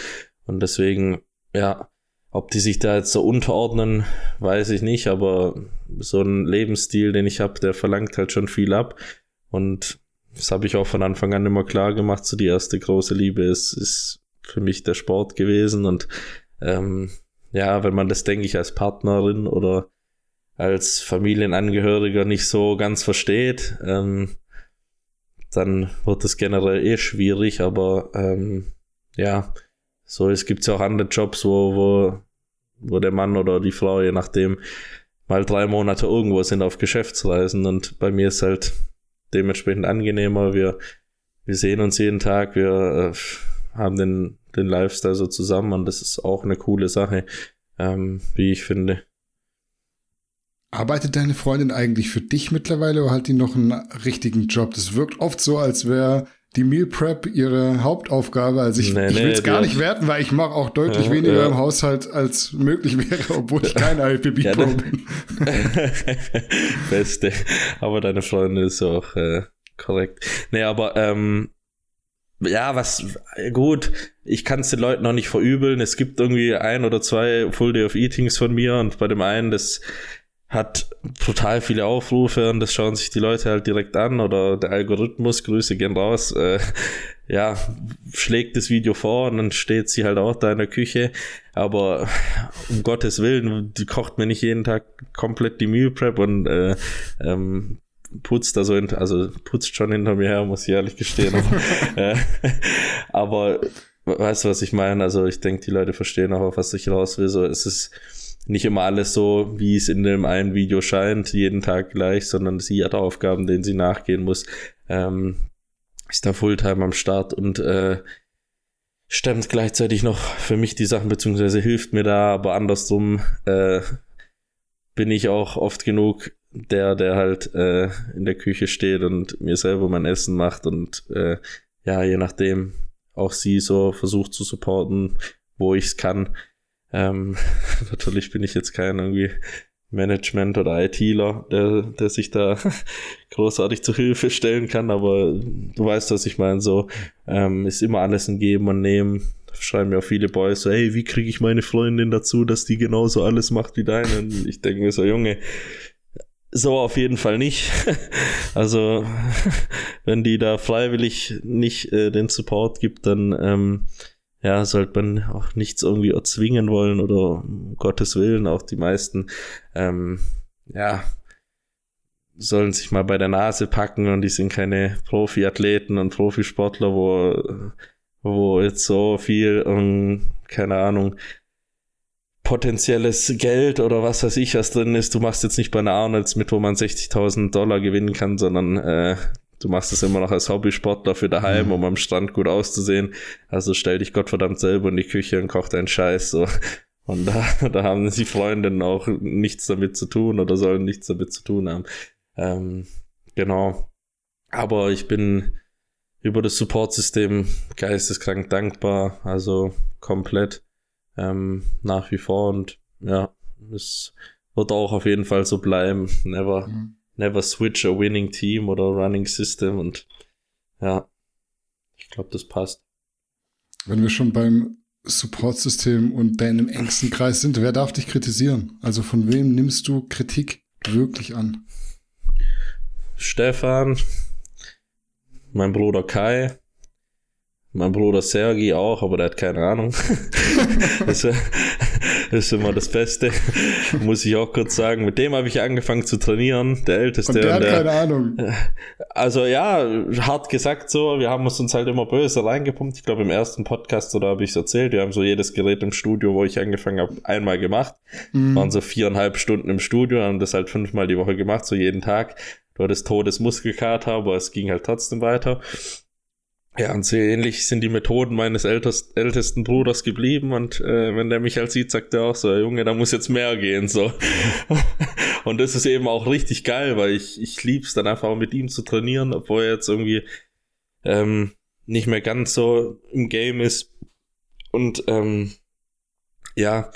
[SPEAKER 5] Und deswegen, ja, ob die sich da jetzt so unterordnen, weiß ich nicht, aber so ein Lebensstil, den ich habe, der verlangt halt schon viel ab. Und das habe ich auch von Anfang an immer klar gemacht. So die erste große Liebe ist, ist für mich der Sport gewesen. Und ähm, ja, wenn man das, denke ich, als Partnerin oder als Familienangehöriger nicht so ganz versteht, ähm, dann wird es generell eh schwierig, aber ähm, ja, so es gibt ja auch andere Jobs, wo, wo, wo der Mann oder die Frau, je nachdem, mal drei Monate irgendwo sind auf Geschäftsreisen und bei mir ist halt dementsprechend angenehmer. Wir, wir sehen uns jeden Tag, wir äh, haben den, den Lifestyle so zusammen und das ist auch eine coole Sache, ähm, wie ich finde.
[SPEAKER 4] Arbeitet deine Freundin eigentlich für dich mittlerweile oder hat die noch einen richtigen Job? Das wirkt oft so, als wäre die Meal Prep ihre Hauptaufgabe. Also ich, nee, ich will es gar nicht werten, weil ich mache auch deutlich ja, weniger ja. im Haushalt, als möglich wäre, obwohl ich kein IFBB ja, Pro bin.
[SPEAKER 5] Beste. Aber deine Freundin ist auch äh, korrekt. Nee, aber ähm, ja, was gut, ich kann es den Leuten noch nicht verübeln. Es gibt irgendwie ein oder zwei Full Day of Eatings von mir und bei dem einen, das hat total viele Aufrufe und das schauen sich die Leute halt direkt an oder der Algorithmus, Grüße gehen raus, äh, ja, schlägt das Video vor und dann steht sie halt auch da in der Küche. Aber um Gottes Willen, die kocht mir nicht jeden Tag komplett die Meal Prep und äh, ähm, putzt da so, in, also putzt schon hinter mir her, muss ich ehrlich gestehen. Aber, äh, aber weißt du, was ich meine? Also ich denke, die Leute verstehen auch, auf was ich raus will. So, es ist nicht immer alles so, wie es in dem einen Video scheint, jeden Tag gleich, sondern sie hat Aufgaben, denen sie nachgehen muss. Ähm, ist da Fulltime am Start und äh, stemmt gleichzeitig noch für mich die Sachen, beziehungsweise hilft mir da, aber andersrum äh, bin ich auch oft genug der, der halt äh, in der Küche steht und mir selber mein Essen macht und äh, ja, je nachdem auch sie so versucht zu supporten, wo ich es kann. Ähm, natürlich bin ich jetzt kein irgendwie Management oder ITler, der, der sich da großartig zur Hilfe stellen kann, aber du weißt, was ich meine, so ähm, ist immer alles ein Geben und Nehmen. Schreiben mir auch viele Boys so, hey, wie kriege ich meine Freundin dazu, dass die genauso alles macht wie deine? Und ich denke mir so, Junge, so auf jeden Fall nicht. also, wenn die da freiwillig nicht äh, den Support gibt, dann ähm, ja, sollte man auch nichts irgendwie erzwingen wollen oder um Gottes Willen, auch die meisten, ähm, ja, sollen sich mal bei der Nase packen und die sind keine Profiathleten und Profisportler, wo, wo jetzt so viel, um, ähm, keine Ahnung, potenzielles Geld oder was weiß ich, was drin ist. Du machst jetzt nicht bei einer Arnolds mit, wo man 60.000 Dollar gewinnen kann, sondern äh, du machst es immer noch als Hobbysportler für daheim, mhm. um am Strand gut auszusehen. Also stell dich Gottverdammt selber in die Küche und koch deinen Scheiß. So. Und da, da haben die Freundinnen auch nichts damit zu tun oder sollen nichts damit zu tun haben. Ähm, genau. Aber ich bin über das Supportsystem geisteskrank dankbar. Also komplett ähm, nach wie vor und ja, es wird auch auf jeden Fall so bleiben. Never, mhm. Never switch a winning team oder running system und ja, ich glaube, das passt.
[SPEAKER 4] Wenn wir schon beim Supportsystem und deinem engsten Kreis sind, wer darf dich kritisieren? Also von wem nimmst du Kritik wirklich an?
[SPEAKER 5] Stefan, mein Bruder Kai, mein Bruder Sergi auch, aber der hat keine Ahnung. das, ist immer das Beste. Muss ich auch kurz sagen. Mit dem habe ich angefangen zu trainieren. Der Älteste.
[SPEAKER 4] Und der hat der, keine Ahnung.
[SPEAKER 5] Also ja, hart gesagt so. Wir haben uns halt immer böse reingepumpt. Ich glaube im ersten Podcast oder habe ich es erzählt. Wir haben so jedes Gerät im Studio, wo ich angefangen habe, einmal gemacht. Mhm. Waren so viereinhalb Stunden im Studio, haben das halt fünfmal die Woche gemacht, so jeden Tag. Du hattest Todesmuskelkater, aber es ging halt trotzdem weiter. Ja, und sehr ähnlich sind die Methoden meines ältest, ältesten Bruders geblieben und äh, wenn der mich halt sieht, sagt er auch so, Junge, da muss jetzt mehr gehen, so. und das ist eben auch richtig geil, weil ich, ich lieb's dann einfach mit ihm zu trainieren, obwohl er jetzt irgendwie ähm, nicht mehr ganz so im Game ist und ähm, ja,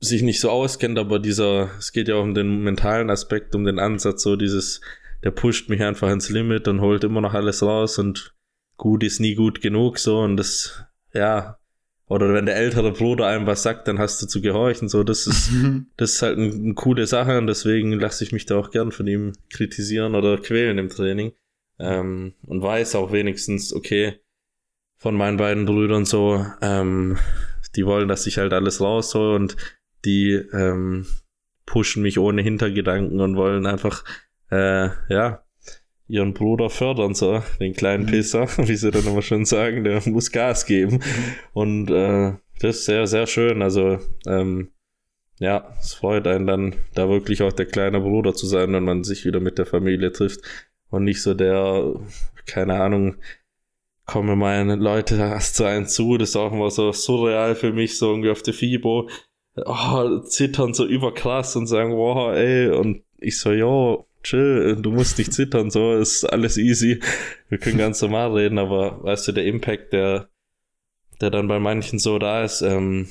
[SPEAKER 5] sich nicht so auskennt, aber dieser, es geht ja auch um den mentalen Aspekt, um den Ansatz, so dieses, der pusht mich einfach ins Limit und holt immer noch alles raus und gut ist nie gut genug, so, und das, ja, oder wenn der ältere Bruder einem was sagt, dann hast du zu gehorchen, so, das ist, das ist halt eine, eine coole Sache und deswegen lasse ich mich da auch gern von ihm kritisieren oder quälen im Training, ähm, und weiß auch wenigstens, okay, von meinen beiden Brüdern so, ähm, die wollen, dass ich halt alles raushol und die, ähm, pushen mich ohne Hintergedanken und wollen einfach, äh, ja, ihren Bruder fördern, so, den kleinen mhm. Pisser, wie sie dann immer schon sagen, der muss Gas geben. Mhm. Und äh, das ist sehr, sehr schön. Also, ähm, ja, es freut einen dann, da wirklich auch der kleine Bruder zu sein, wenn man sich wieder mit der Familie trifft und nicht so der, keine Ahnung, kommen meine Leute erst zu einem zu, das ist auch immer so surreal für mich, so irgendwie auf der FIBO, oh, zittern so überkrass und sagen, wow, ey, und ich so, jo, chill, du musst nicht zittern, so ist alles easy. Wir können ganz normal reden, aber weißt du, der Impact, der, der dann bei manchen so da ist, ähm,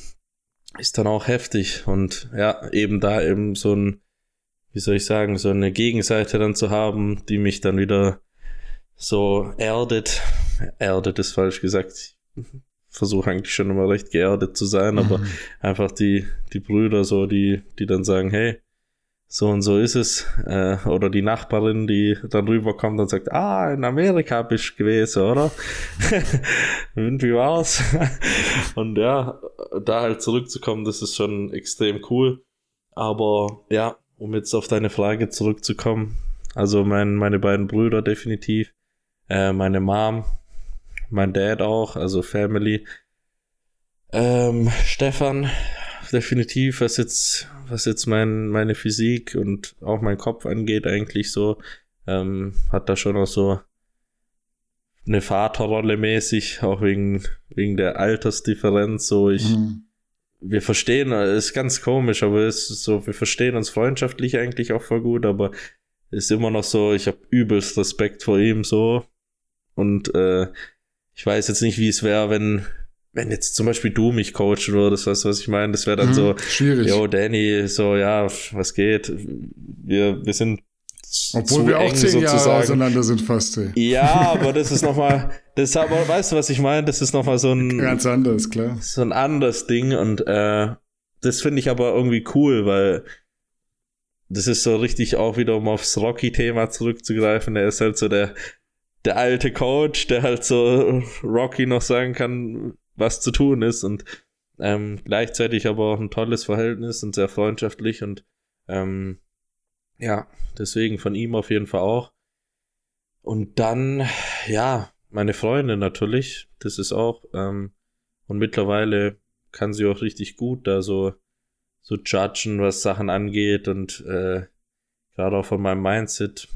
[SPEAKER 5] ist dann auch heftig. Und ja, eben da eben so ein, wie soll ich sagen, so eine Gegenseite dann zu haben, die mich dann wieder so erdet. Erdet ist falsch gesagt. Ich versuche eigentlich schon immer recht geerdet zu sein, aber mhm. einfach die, die Brüder so, die, die dann sagen, hey, so und so ist es. Äh, oder die Nachbarin, die dann rüberkommt und sagt, ah, in Amerika bist du gewesen, oder? und wie war's? und ja, da halt zurückzukommen, das ist schon extrem cool. Aber ja, um jetzt auf deine Frage zurückzukommen, also mein, meine beiden Brüder definitiv, äh, meine Mom, mein Dad auch, also Family. Ähm, Stefan, definitiv, was jetzt was jetzt mein, meine Physik und auch mein Kopf angeht, eigentlich so, ähm, hat da schon auch so eine Vaterrolle mäßig, auch wegen, wegen der Altersdifferenz, so ich, mhm. wir verstehen, ist ganz komisch, aber es ist so, wir verstehen uns freundschaftlich eigentlich auch voll gut, aber ist immer noch so, ich habe übelst Respekt vor ihm so und äh, ich weiß jetzt nicht, wie es wäre, wenn wenn jetzt zum Beispiel du mich coachen würdest, weißt du, was ich meine? Das wäre dann hm, so,
[SPEAKER 4] schwierig.
[SPEAKER 5] yo, Danny, so, ja, was geht? Wir, wir sind
[SPEAKER 4] obwohl wir auch zehn sozusagen. Jahre auseinander sind fast. Ey.
[SPEAKER 5] Ja, aber das ist nochmal, das ist aber, weißt du, was ich meine? Das ist nochmal so ein
[SPEAKER 4] ganz anderes, klar.
[SPEAKER 5] So ein anderes Ding und äh, das finde ich aber irgendwie cool, weil das ist so richtig auch wieder, um aufs Rocky-Thema zurückzugreifen. Er ist halt so der, der alte Coach, der halt so Rocky noch sagen kann, was zu tun ist und ähm, gleichzeitig aber auch ein tolles Verhältnis und sehr freundschaftlich und ähm, ja, deswegen von ihm auf jeden Fall auch. Und dann, ja, meine Freundin natürlich, das ist auch, ähm, und mittlerweile kann sie auch richtig gut da so, so judgen, was Sachen angeht und äh, gerade auch von meinem Mindset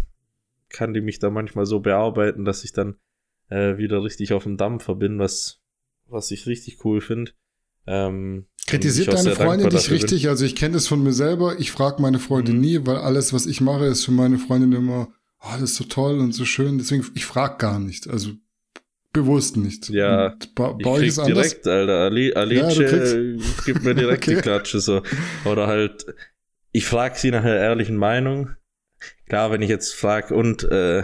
[SPEAKER 5] kann die mich da manchmal so bearbeiten, dass ich dann äh, wieder richtig auf dem Dampfer bin, was, was ich richtig cool finde. Ähm,
[SPEAKER 4] Kritisiert deine Freundin dich richtig? Bin. Also ich kenne das von mir selber. Ich frage meine Freundin mhm. nie, weil alles, was ich mache, ist für meine Freundin immer, oh, das ist so toll und so schön. Deswegen, ich frage gar nicht. Also bewusst nicht.
[SPEAKER 5] Ja, bei, ich krieg direkt, Alter. Ali, Alice ja, gibt mir direkt okay. die Klatsche so. Oder halt, ich frage sie nach einer ehrlichen Meinung. Klar, wenn ich jetzt frage und äh,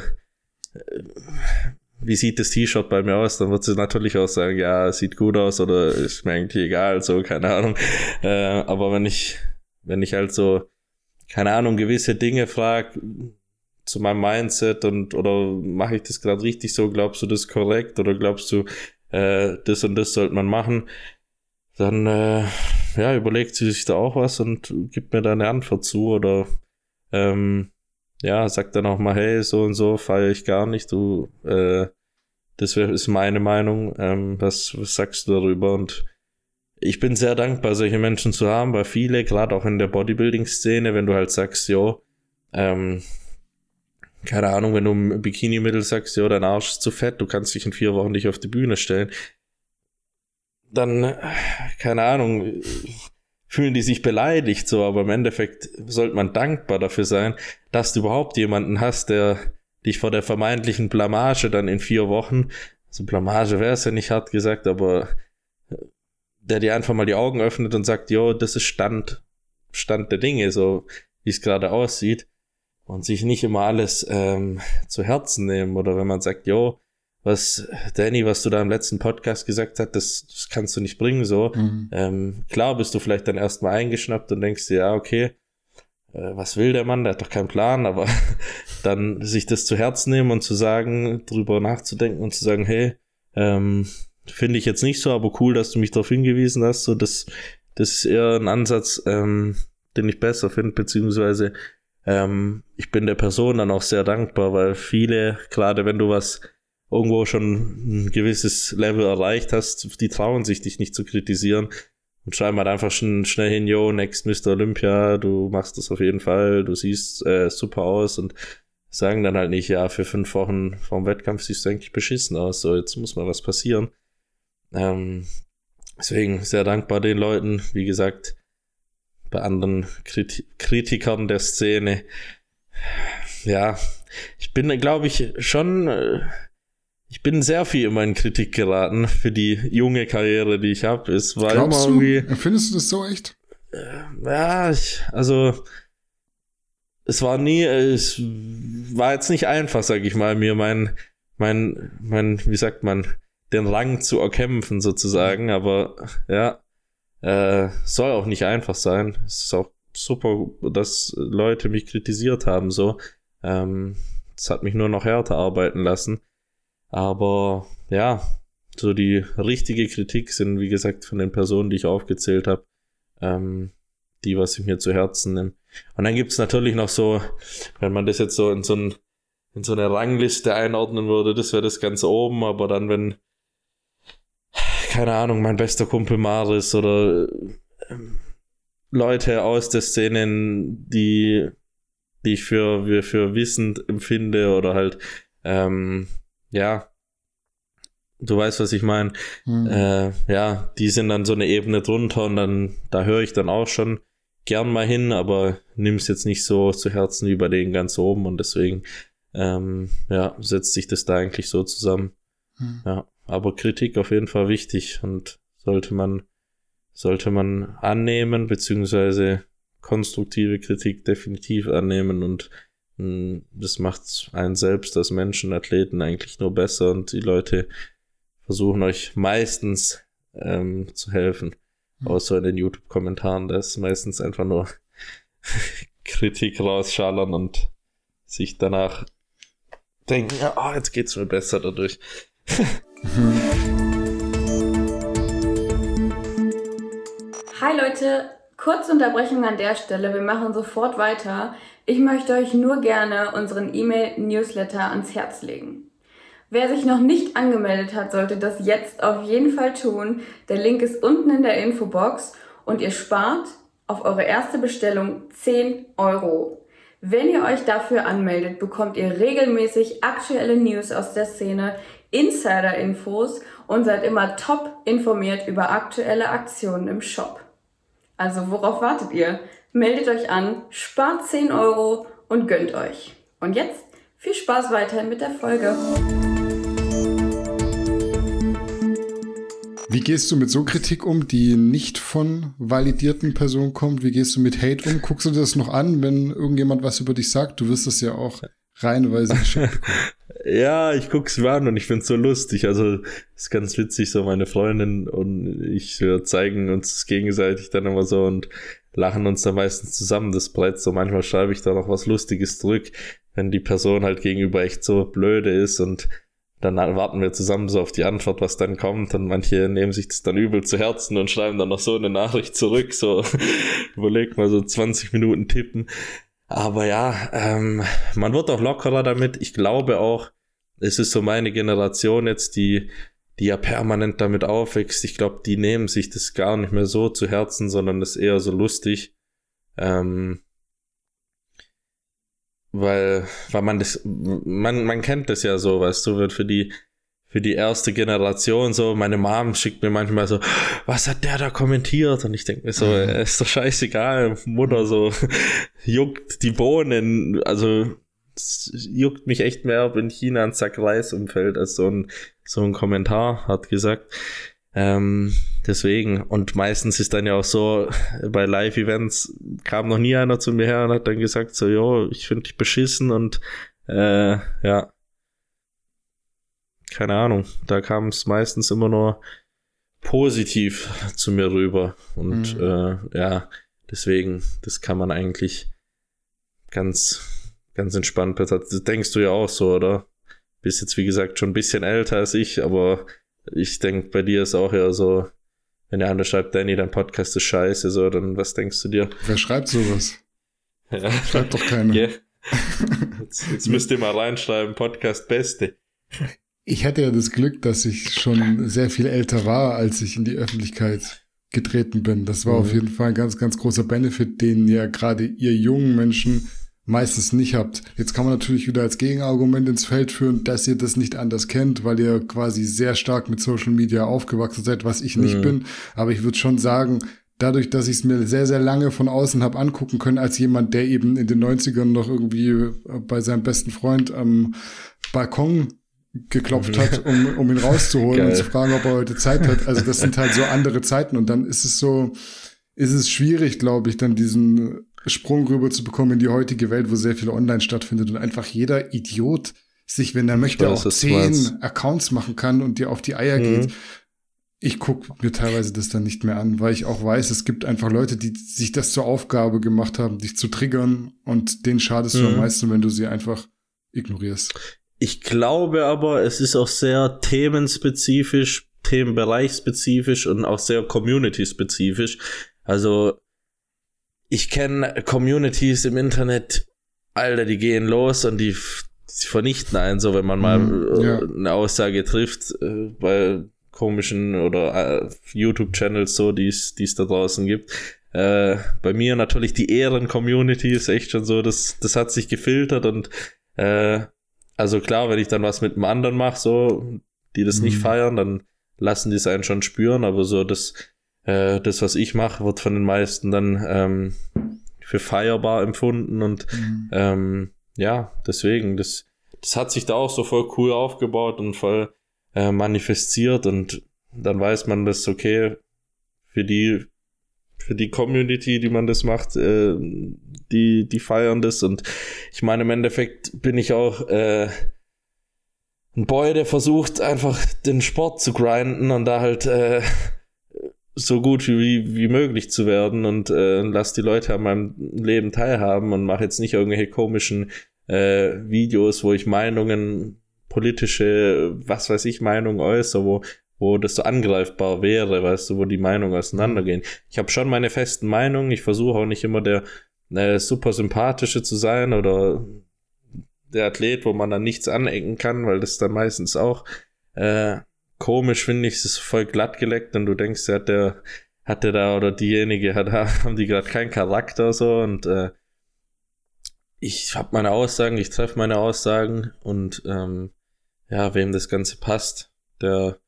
[SPEAKER 5] wie sieht das T-Shirt bei mir aus, dann wird sie natürlich auch sagen, ja, sieht gut aus oder ist mir eigentlich egal, so, keine Ahnung. Äh, aber wenn ich, wenn ich halt so, keine Ahnung, gewisse Dinge frage zu meinem Mindset und oder mache ich das gerade richtig so, glaubst du das korrekt oder glaubst du, äh, das und das sollte man machen, dann äh, ja, überlegt sie sich da auch was und gibt mir da eine Antwort zu oder ähm, ja, sagt dann auch mal, hey, so und so feiere ich gar nicht, du, äh, das ist meine Meinung, ähm, was, was sagst du darüber? Und ich bin sehr dankbar, solche Menschen zu haben, weil viele, gerade auch in der Bodybuilding-Szene, wenn du halt sagst, jo, ähm, keine Ahnung, wenn du im Bikini-Mittel sagst, jo, dein Arsch ist zu fett, du kannst dich in vier Wochen nicht auf die Bühne stellen, dann, keine Ahnung, fühlen die sich beleidigt so, aber im Endeffekt sollte man dankbar dafür sein, dass du überhaupt jemanden hast, der dich vor der vermeintlichen Blamage dann in vier Wochen, also Blamage wäre es ja nicht hart gesagt, aber der dir einfach mal die Augen öffnet und sagt, jo, das ist Stand, Stand der Dinge, so wie es gerade aussieht. Und sich nicht immer alles ähm, zu Herzen nehmen oder wenn man sagt, jo, was, Danny, was du da im letzten Podcast gesagt hast, das, das kannst du nicht bringen, so. Mhm. Ähm, klar bist du vielleicht dann erstmal eingeschnappt und denkst dir, ja, okay, äh, was will der Mann, der hat doch keinen Plan, aber dann sich das zu Herzen nehmen und zu sagen, drüber nachzudenken und zu sagen, hey, ähm, finde ich jetzt nicht so, aber cool, dass du mich darauf hingewiesen hast, so, das, das ist eher ein Ansatz, ähm, den ich besser finde, beziehungsweise ähm, ich bin der Person dann auch sehr dankbar, weil viele, gerade wenn du was irgendwo schon ein gewisses Level erreicht hast, die trauen sich dich nicht zu kritisieren und schreiben halt einfach schon schnell hin, yo, next Mr. Olympia, du machst das auf jeden Fall, du siehst äh, super aus und sagen dann halt nicht, ja, für fünf Wochen vorm Wettkampf siehst du eigentlich beschissen aus, so jetzt muss mal was passieren. Ähm, deswegen sehr dankbar den Leuten, wie gesagt, bei anderen Kriti Kritikern der Szene. Ja, ich bin, glaube ich, schon äh, ich bin sehr viel immer in Kritik geraten für die junge Karriere, die ich habe. Es war
[SPEAKER 4] Glaubst immer irgendwie. Du? Findest du das so echt?
[SPEAKER 5] Äh, ja, ich, also es war nie, es war jetzt nicht einfach, sag ich mal, mir mein, mein, mein, wie sagt man, den Rang zu erkämpfen sozusagen. Aber ja, äh, soll auch nicht einfach sein. Es ist auch super, dass Leute mich kritisiert haben. So, ähm, es hat mich nur noch härter arbeiten lassen. Aber ja, so die richtige Kritik sind, wie gesagt, von den Personen, die ich aufgezählt habe, ähm, die, was ich mir zu Herzen nehme. Und dann gibt's natürlich noch so, wenn man das jetzt so in so, ein, in so eine Rangliste einordnen würde, das wäre das ganz oben, aber dann, wenn, keine Ahnung, mein bester Kumpel Maris oder ähm, Leute aus der Szene, die, die ich für, für wissend empfinde oder halt, ähm, ja, du weißt, was ich meine. Mhm. Äh, ja, die sind dann so eine Ebene drunter und dann, da höre ich dann auch schon gern mal hin, aber nimm es jetzt nicht so zu Herzen wie bei denen ganz oben und deswegen, ähm, ja, setzt sich das da eigentlich so zusammen. Mhm. Ja, aber Kritik auf jeden Fall wichtig und sollte man, sollte man annehmen, beziehungsweise konstruktive Kritik definitiv annehmen und das macht einen selbst als Menschen, Athleten eigentlich nur besser und die Leute versuchen euch meistens ähm, zu helfen. Mhm. Außer in den YouTube-Kommentaren, da ist meistens einfach nur Kritik rausschallern und sich danach denken, ja, oh, jetzt geht's mir besser dadurch.
[SPEAKER 6] Hi Leute, kurze Unterbrechung an der Stelle. Wir machen sofort weiter. Ich möchte euch nur gerne unseren E-Mail-Newsletter ans Herz legen. Wer sich noch nicht angemeldet hat, sollte das jetzt auf jeden Fall tun. Der Link ist unten in der Infobox und ihr spart auf eure erste Bestellung 10 Euro. Wenn ihr euch dafür anmeldet, bekommt ihr regelmäßig aktuelle News aus der Szene, Insider-Infos und seid immer top informiert über aktuelle Aktionen im Shop. Also worauf wartet ihr? Meldet euch an, spart 10 Euro und gönnt euch. Und jetzt viel Spaß weiterhin mit der Folge.
[SPEAKER 4] Wie gehst du mit so Kritik um, die nicht von validierten Personen kommt? Wie gehst du mit Hate um? Guckst du dir das noch an, wenn irgendjemand was über dich sagt? Du wirst das ja auch reihenweise geschickt bekommen.
[SPEAKER 5] Ja, ich guck's mir an und ich find's so lustig. Also ist ganz witzig, so meine Freundin und ich wir zeigen uns das gegenseitig dann immer so und lachen uns dann meistens zusammen das Brett. So manchmal schreibe ich da noch was Lustiges zurück, wenn die Person halt gegenüber echt so blöde ist und dann warten wir zusammen so auf die Antwort, was dann kommt. Und manche nehmen sich das dann übel zu Herzen und schreiben dann noch so eine Nachricht zurück. So, überlegt mal so 20 Minuten tippen. Aber ja, ähm, man wird auch lockerer damit. Ich glaube auch, es ist so meine Generation jetzt, die, die ja permanent damit aufwächst. Ich glaube, die nehmen sich das gar nicht mehr so zu Herzen, sondern das eher so lustig. Ähm, weil, weil man das, man, man kennt das ja so, weißt du, wird für die, für die erste Generation so, meine Mom schickt mir manchmal so, was hat der da kommentiert? Und ich denke mir so, mhm. ist doch scheißegal, Mutter so, juckt die Bohnen, also juckt mich echt mehr, ob in China ein Sack Reis umfällt, als so ein, so ein Kommentar, hat gesagt. Ähm, deswegen, und meistens ist dann ja auch so, bei Live-Events kam noch nie einer zu mir her und hat dann gesagt, so, jo, ich finde dich beschissen und äh, ja, keine Ahnung, da kam es meistens immer nur positiv zu mir rüber. Und mhm. äh, ja, deswegen, das kann man eigentlich ganz, ganz entspannt betrachten. Das denkst du ja auch so, oder? Bist jetzt, wie gesagt, schon ein bisschen älter als ich, aber ich denke, bei dir ist auch ja so, wenn der andere schreibt, Danny, dein Podcast ist scheiße, so, dann was denkst du dir?
[SPEAKER 4] Wer schreibt sowas? Ja. Schreibt doch keiner. Yeah.
[SPEAKER 5] Jetzt, jetzt müsst ihr mal reinschreiben, Podcast Beste.
[SPEAKER 4] Ich hatte ja das Glück, dass ich schon sehr viel älter war, als ich in die Öffentlichkeit getreten bin. Das war mhm. auf jeden Fall ein ganz, ganz großer Benefit, den ja gerade ihr jungen Menschen meistens nicht habt. Jetzt kann man natürlich wieder als Gegenargument ins Feld führen, dass ihr das nicht anders kennt, weil ihr quasi sehr stark mit Social Media aufgewachsen seid, was ich nicht mhm. bin. Aber ich würde schon sagen, dadurch, dass ich es mir sehr, sehr lange von außen habe angucken können, als jemand, der eben in den 90ern noch irgendwie bei seinem besten Freund am Balkon geklopft hat, um, um ihn rauszuholen Geil. und zu fragen, ob er heute Zeit hat. Also das sind halt so andere Zeiten und dann ist es so, ist es schwierig, glaube ich, dann diesen Sprung rüber zu bekommen in die heutige Welt, wo sehr viel online stattfindet und einfach jeder Idiot sich, wenn er möchte, auch zehn Accounts machen kann und dir auf die Eier mhm. geht. Ich gucke mir teilweise das dann nicht mehr an, weil ich auch weiß, es gibt einfach Leute, die sich das zur Aufgabe gemacht haben, dich zu triggern und denen schadest mhm. du am mhm. meisten, wenn du sie einfach ignorierst.
[SPEAKER 5] Ich glaube aber, es ist auch sehr themenspezifisch, themenbereichspezifisch und auch sehr community-spezifisch. Also ich kenne Communities im Internet, Alter, die gehen los und die, die vernichten einen so, wenn man mal mhm, ja. eine Aussage trifft äh, bei komischen oder äh, YouTube-Channels so, die es da draußen gibt. Äh, bei mir natürlich die Ehren-Community ist echt schon so, das, das hat sich gefiltert und äh, also klar, wenn ich dann was mit einem anderen mache, so, die das mhm. nicht feiern, dann lassen die es einen schon spüren, aber so das äh, das, was ich mache, wird von den meisten dann ähm, für feierbar empfunden und mhm. ähm, ja, deswegen, das, das hat sich da auch so voll cool aufgebaut und voll äh, manifestiert und dann weiß man das, okay, für die, für die Community, die man das macht, äh, die, die feiern das und ich meine, im Endeffekt bin ich auch äh, ein Boy, der versucht einfach den Sport zu grinden und da halt äh, so gut wie, wie möglich zu werden und äh, lass die Leute an meinem Leben teilhaben und mache jetzt nicht irgendwelche komischen äh, Videos, wo ich Meinungen, politische, was weiß ich, Meinungen äußere, wo, wo das so angreifbar wäre, weißt du, wo die Meinungen auseinandergehen. Ich habe schon meine festen Meinungen, ich versuche auch nicht immer der äh, super sympathische zu sein oder der Athlet, wo man dann nichts anecken kann, weil das dann meistens auch äh, komisch finde ich, es ist voll glatt geleckt und du denkst, hat der, hat der da oder diejenige, hat, haben die gerade keinen Charakter so und äh, ich habe meine Aussagen, ich treffe meine Aussagen und ähm, ja, wem das Ganze passt, der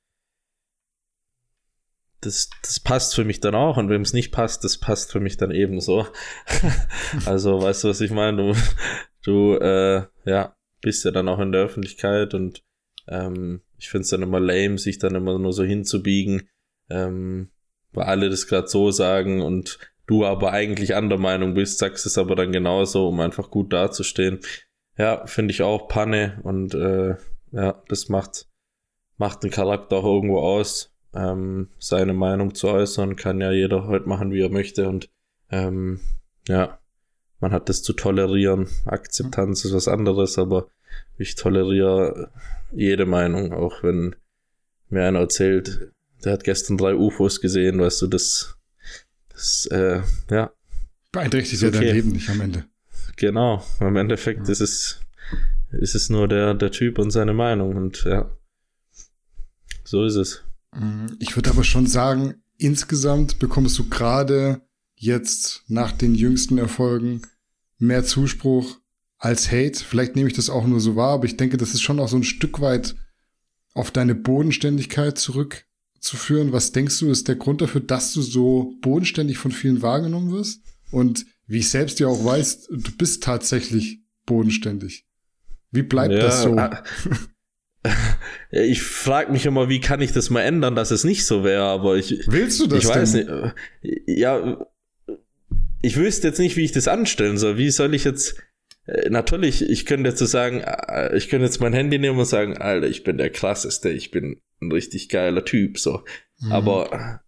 [SPEAKER 5] das, das passt für mich dann auch und wem es nicht passt, das passt für mich dann ebenso. also, weißt du, was ich meine? Du, du äh, ja, bist ja dann auch in der Öffentlichkeit und ähm, ich finde es dann immer lame, sich dann immer nur so hinzubiegen, ähm, weil alle das gerade so sagen und du aber eigentlich anderer Meinung bist, sagst es aber dann genauso, um einfach gut dazustehen. Ja, finde ich auch Panne und äh, ja, das macht, macht den Charakter auch irgendwo aus. Ähm, seine Meinung zu äußern kann ja jeder heute machen, wie er möchte und ähm, ja, man hat das zu tolerieren. Akzeptanz ist was anderes, aber ich toleriere jede Meinung, auch wenn mir einer erzählt, der hat gestern drei UFOs gesehen, weißt du, das, das äh, ja.
[SPEAKER 4] Beeinträchtigt ja okay. dein Leben nicht am Ende.
[SPEAKER 5] Genau, im Endeffekt ja. ist es, ist es nur der, der Typ und seine Meinung und ja, so ist es.
[SPEAKER 4] Mhm. Ich würde aber schon sagen, insgesamt bekommst du gerade jetzt nach den jüngsten Erfolgen mehr Zuspruch als Hate. Vielleicht nehme ich das auch nur so wahr, aber ich denke, das ist schon auch so ein Stück weit auf deine Bodenständigkeit zurückzuführen. Was denkst du, ist der Grund dafür, dass du so bodenständig von vielen wahrgenommen wirst? Und wie ich selbst ja auch weiß, du bist tatsächlich bodenständig. Wie bleibt ja, das so?
[SPEAKER 5] Ich frage mich immer, wie kann ich das mal ändern, dass es nicht so wäre, aber ich.
[SPEAKER 4] Willst du das?
[SPEAKER 5] Ich weiß nicht. Ja, ich wüsste jetzt nicht, wie ich das anstellen soll. Wie soll ich jetzt natürlich, ich könnte jetzt so sagen, äh, ich könnte jetzt mein Handy nehmen und sagen, Alter, ich bin der krasseste, ich bin ein richtig geiler Typ, so. Mhm. Aber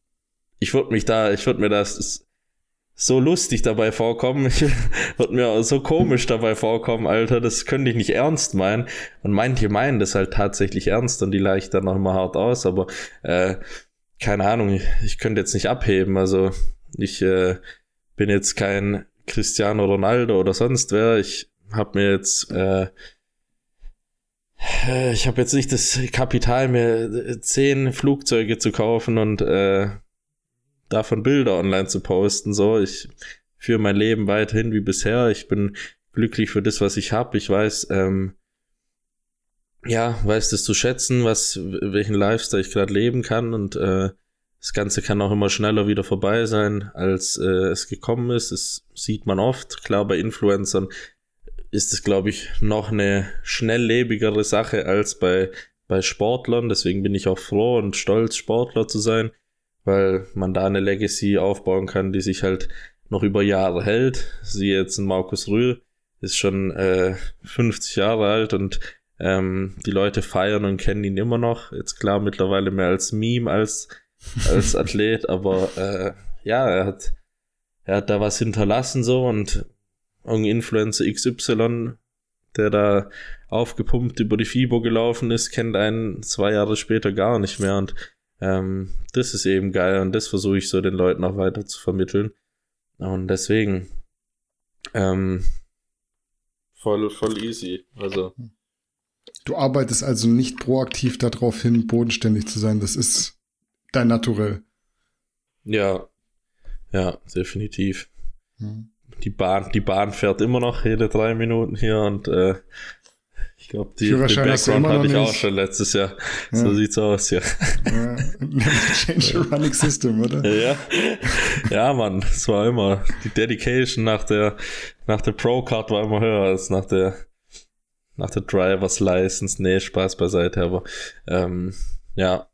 [SPEAKER 5] ich würde mich da, ich würde mir das so lustig dabei vorkommen, ich würde mir so komisch dabei vorkommen, Alter, das könnte ich nicht ernst meinen. Und manche meinen das halt tatsächlich ernst und die leicht dann noch immer hart aus, aber äh, keine Ahnung, ich, ich könnte jetzt nicht abheben, also ich äh, bin jetzt kein Cristiano Ronaldo oder sonst wer. Ich habe mir jetzt äh, äh, ich habe jetzt nicht das Kapital, mir zehn Flugzeuge zu kaufen und äh, davon Bilder online zu posten. So, ich führe mein Leben weiterhin wie bisher. Ich bin glücklich für das, was ich habe. Ich weiß, ähm, ja, weiß das zu schätzen, was welchen Lifestyle ich gerade leben kann und äh, das Ganze kann auch immer schneller wieder vorbei sein, als äh, es gekommen ist. Das sieht man oft. Klar, bei Influencern ist es, glaube ich, noch eine schnelllebigere Sache als bei, bei Sportlern. Deswegen bin ich auch froh und stolz, Sportler zu sein, weil man da eine Legacy aufbauen kann, die sich halt noch über Jahre hält. Sie jetzt ein Markus Rühl ist schon äh, 50 Jahre alt und ähm, die Leute feiern und kennen ihn immer noch. Jetzt klar mittlerweile mehr als Meme als als Athlet, aber äh, ja, er hat, er hat da was hinterlassen so und irgendein Influencer XY, der da aufgepumpt über die FIBO gelaufen ist, kennt einen zwei Jahre später gar nicht mehr und ähm, das ist eben geil und das versuche ich so den Leuten auch weiter zu vermitteln und deswegen ähm, voll, voll easy, also
[SPEAKER 4] Du arbeitest also nicht proaktiv darauf hin, bodenständig zu sein. Das ist dein Naturell.
[SPEAKER 5] Ja, ja, definitiv. Hm. Die Bahn, die Bahn fährt immer noch jede drei Minuten hier und äh, ich glaube, die den Background hatte ich auch schon letztes Jahr. Ja. So sieht's aus, ja. ja.
[SPEAKER 4] Change the running system, oder?
[SPEAKER 5] Ja, ja, Mann, es war immer die Dedication nach der nach der Pro Card war immer höher als nach der nach der Drivers License. Nee, Spaß beiseite, aber ähm, ja,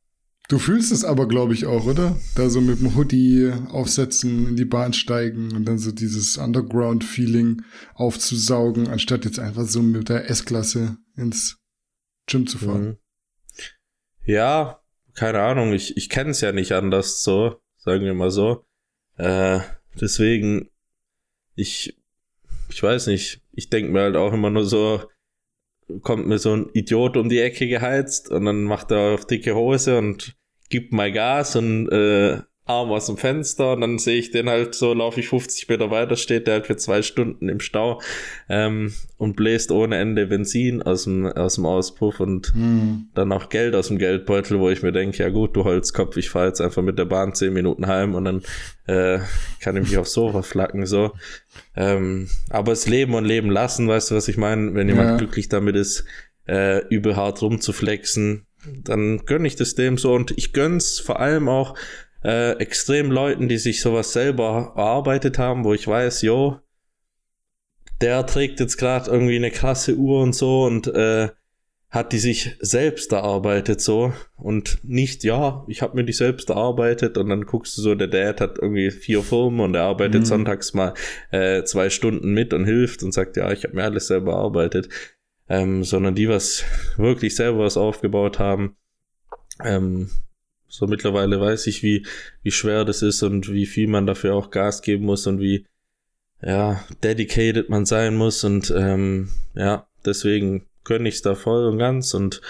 [SPEAKER 4] Du fühlst es aber, glaube ich, auch, oder? Da so mit dem Hoodie aufsetzen, in die Bahn steigen und dann so dieses Underground-Feeling aufzusaugen, anstatt jetzt einfach so mit der S-Klasse ins Gym zu fahren. Mhm.
[SPEAKER 5] Ja, keine Ahnung, ich, ich kenne es ja nicht anders so. sagen wir mal so. Äh, deswegen, ich, ich weiß nicht, ich denke mir halt auch immer nur so, kommt mir so ein Idiot um die Ecke geheizt und dann macht er auf dicke Hose und gibt mal Gas und äh, Arm aus dem Fenster und dann sehe ich den halt so, laufe ich 50 Meter weiter, steht der halt für zwei Stunden im Stau ähm, und bläst ohne Ende Benzin aus dem, aus dem Auspuff und hm. dann auch Geld aus dem Geldbeutel, wo ich mir denke, ja gut, du Holzkopf, ich fahre jetzt einfach mit der Bahn zehn Minuten heim und dann äh, kann ich mich aufs Sofa flacken, so. Ähm, aber es leben und leben lassen, weißt du, was ich meine? Wenn jemand ja. glücklich damit ist, äh, übel hart rumzuflexen, dann gönne ich das dem so und ich gönn's vor allem auch äh, extrem Leuten, die sich sowas selber erarbeitet haben, wo ich weiß, jo, der trägt jetzt gerade irgendwie eine krasse Uhr und so und äh, hat die sich selbst erarbeitet so. Und nicht, ja, ich habe mir die selbst erarbeitet und dann guckst du so, der Dad hat irgendwie vier Firmen und er arbeitet mhm. sonntags mal äh, zwei Stunden mit und hilft und sagt, ja, ich habe mir alles selber erarbeitet, ähm, sondern die, was wirklich selber was aufgebaut haben, ähm, so mittlerweile weiß ich, wie, wie schwer das ist und wie viel man dafür auch Gas geben muss und wie, ja, dedicated man sein muss und, ähm, ja, deswegen gönne ich es da voll und ganz und,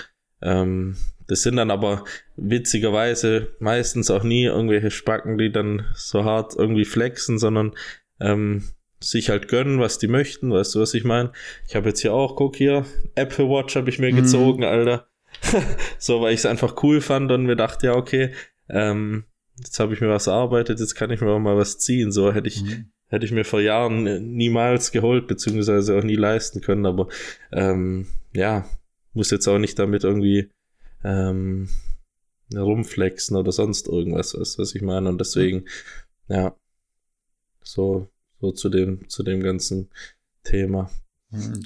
[SPEAKER 5] ähm, das sind dann aber witzigerweise meistens auch nie irgendwelche Spacken, die dann so hart irgendwie flexen, sondern ähm, sich halt gönnen, was die möchten. Weißt du, was ich meine? Ich habe jetzt hier auch, guck hier, Apple Watch habe ich mir mhm. gezogen, Alter. so, weil ich es einfach cool fand und mir dachte, ja, okay, ähm, jetzt habe ich mir was erarbeitet, jetzt kann ich mir auch mal was ziehen. So hätte ich, mhm. hätte ich mir vor Jahren niemals geholt, beziehungsweise auch nie leisten können, aber ähm, ja, muss jetzt auch nicht damit irgendwie ähm, rumflexen oder sonst irgendwas, weißt, was ich meine. Und deswegen, ja, so, so zu dem, zu dem ganzen Thema.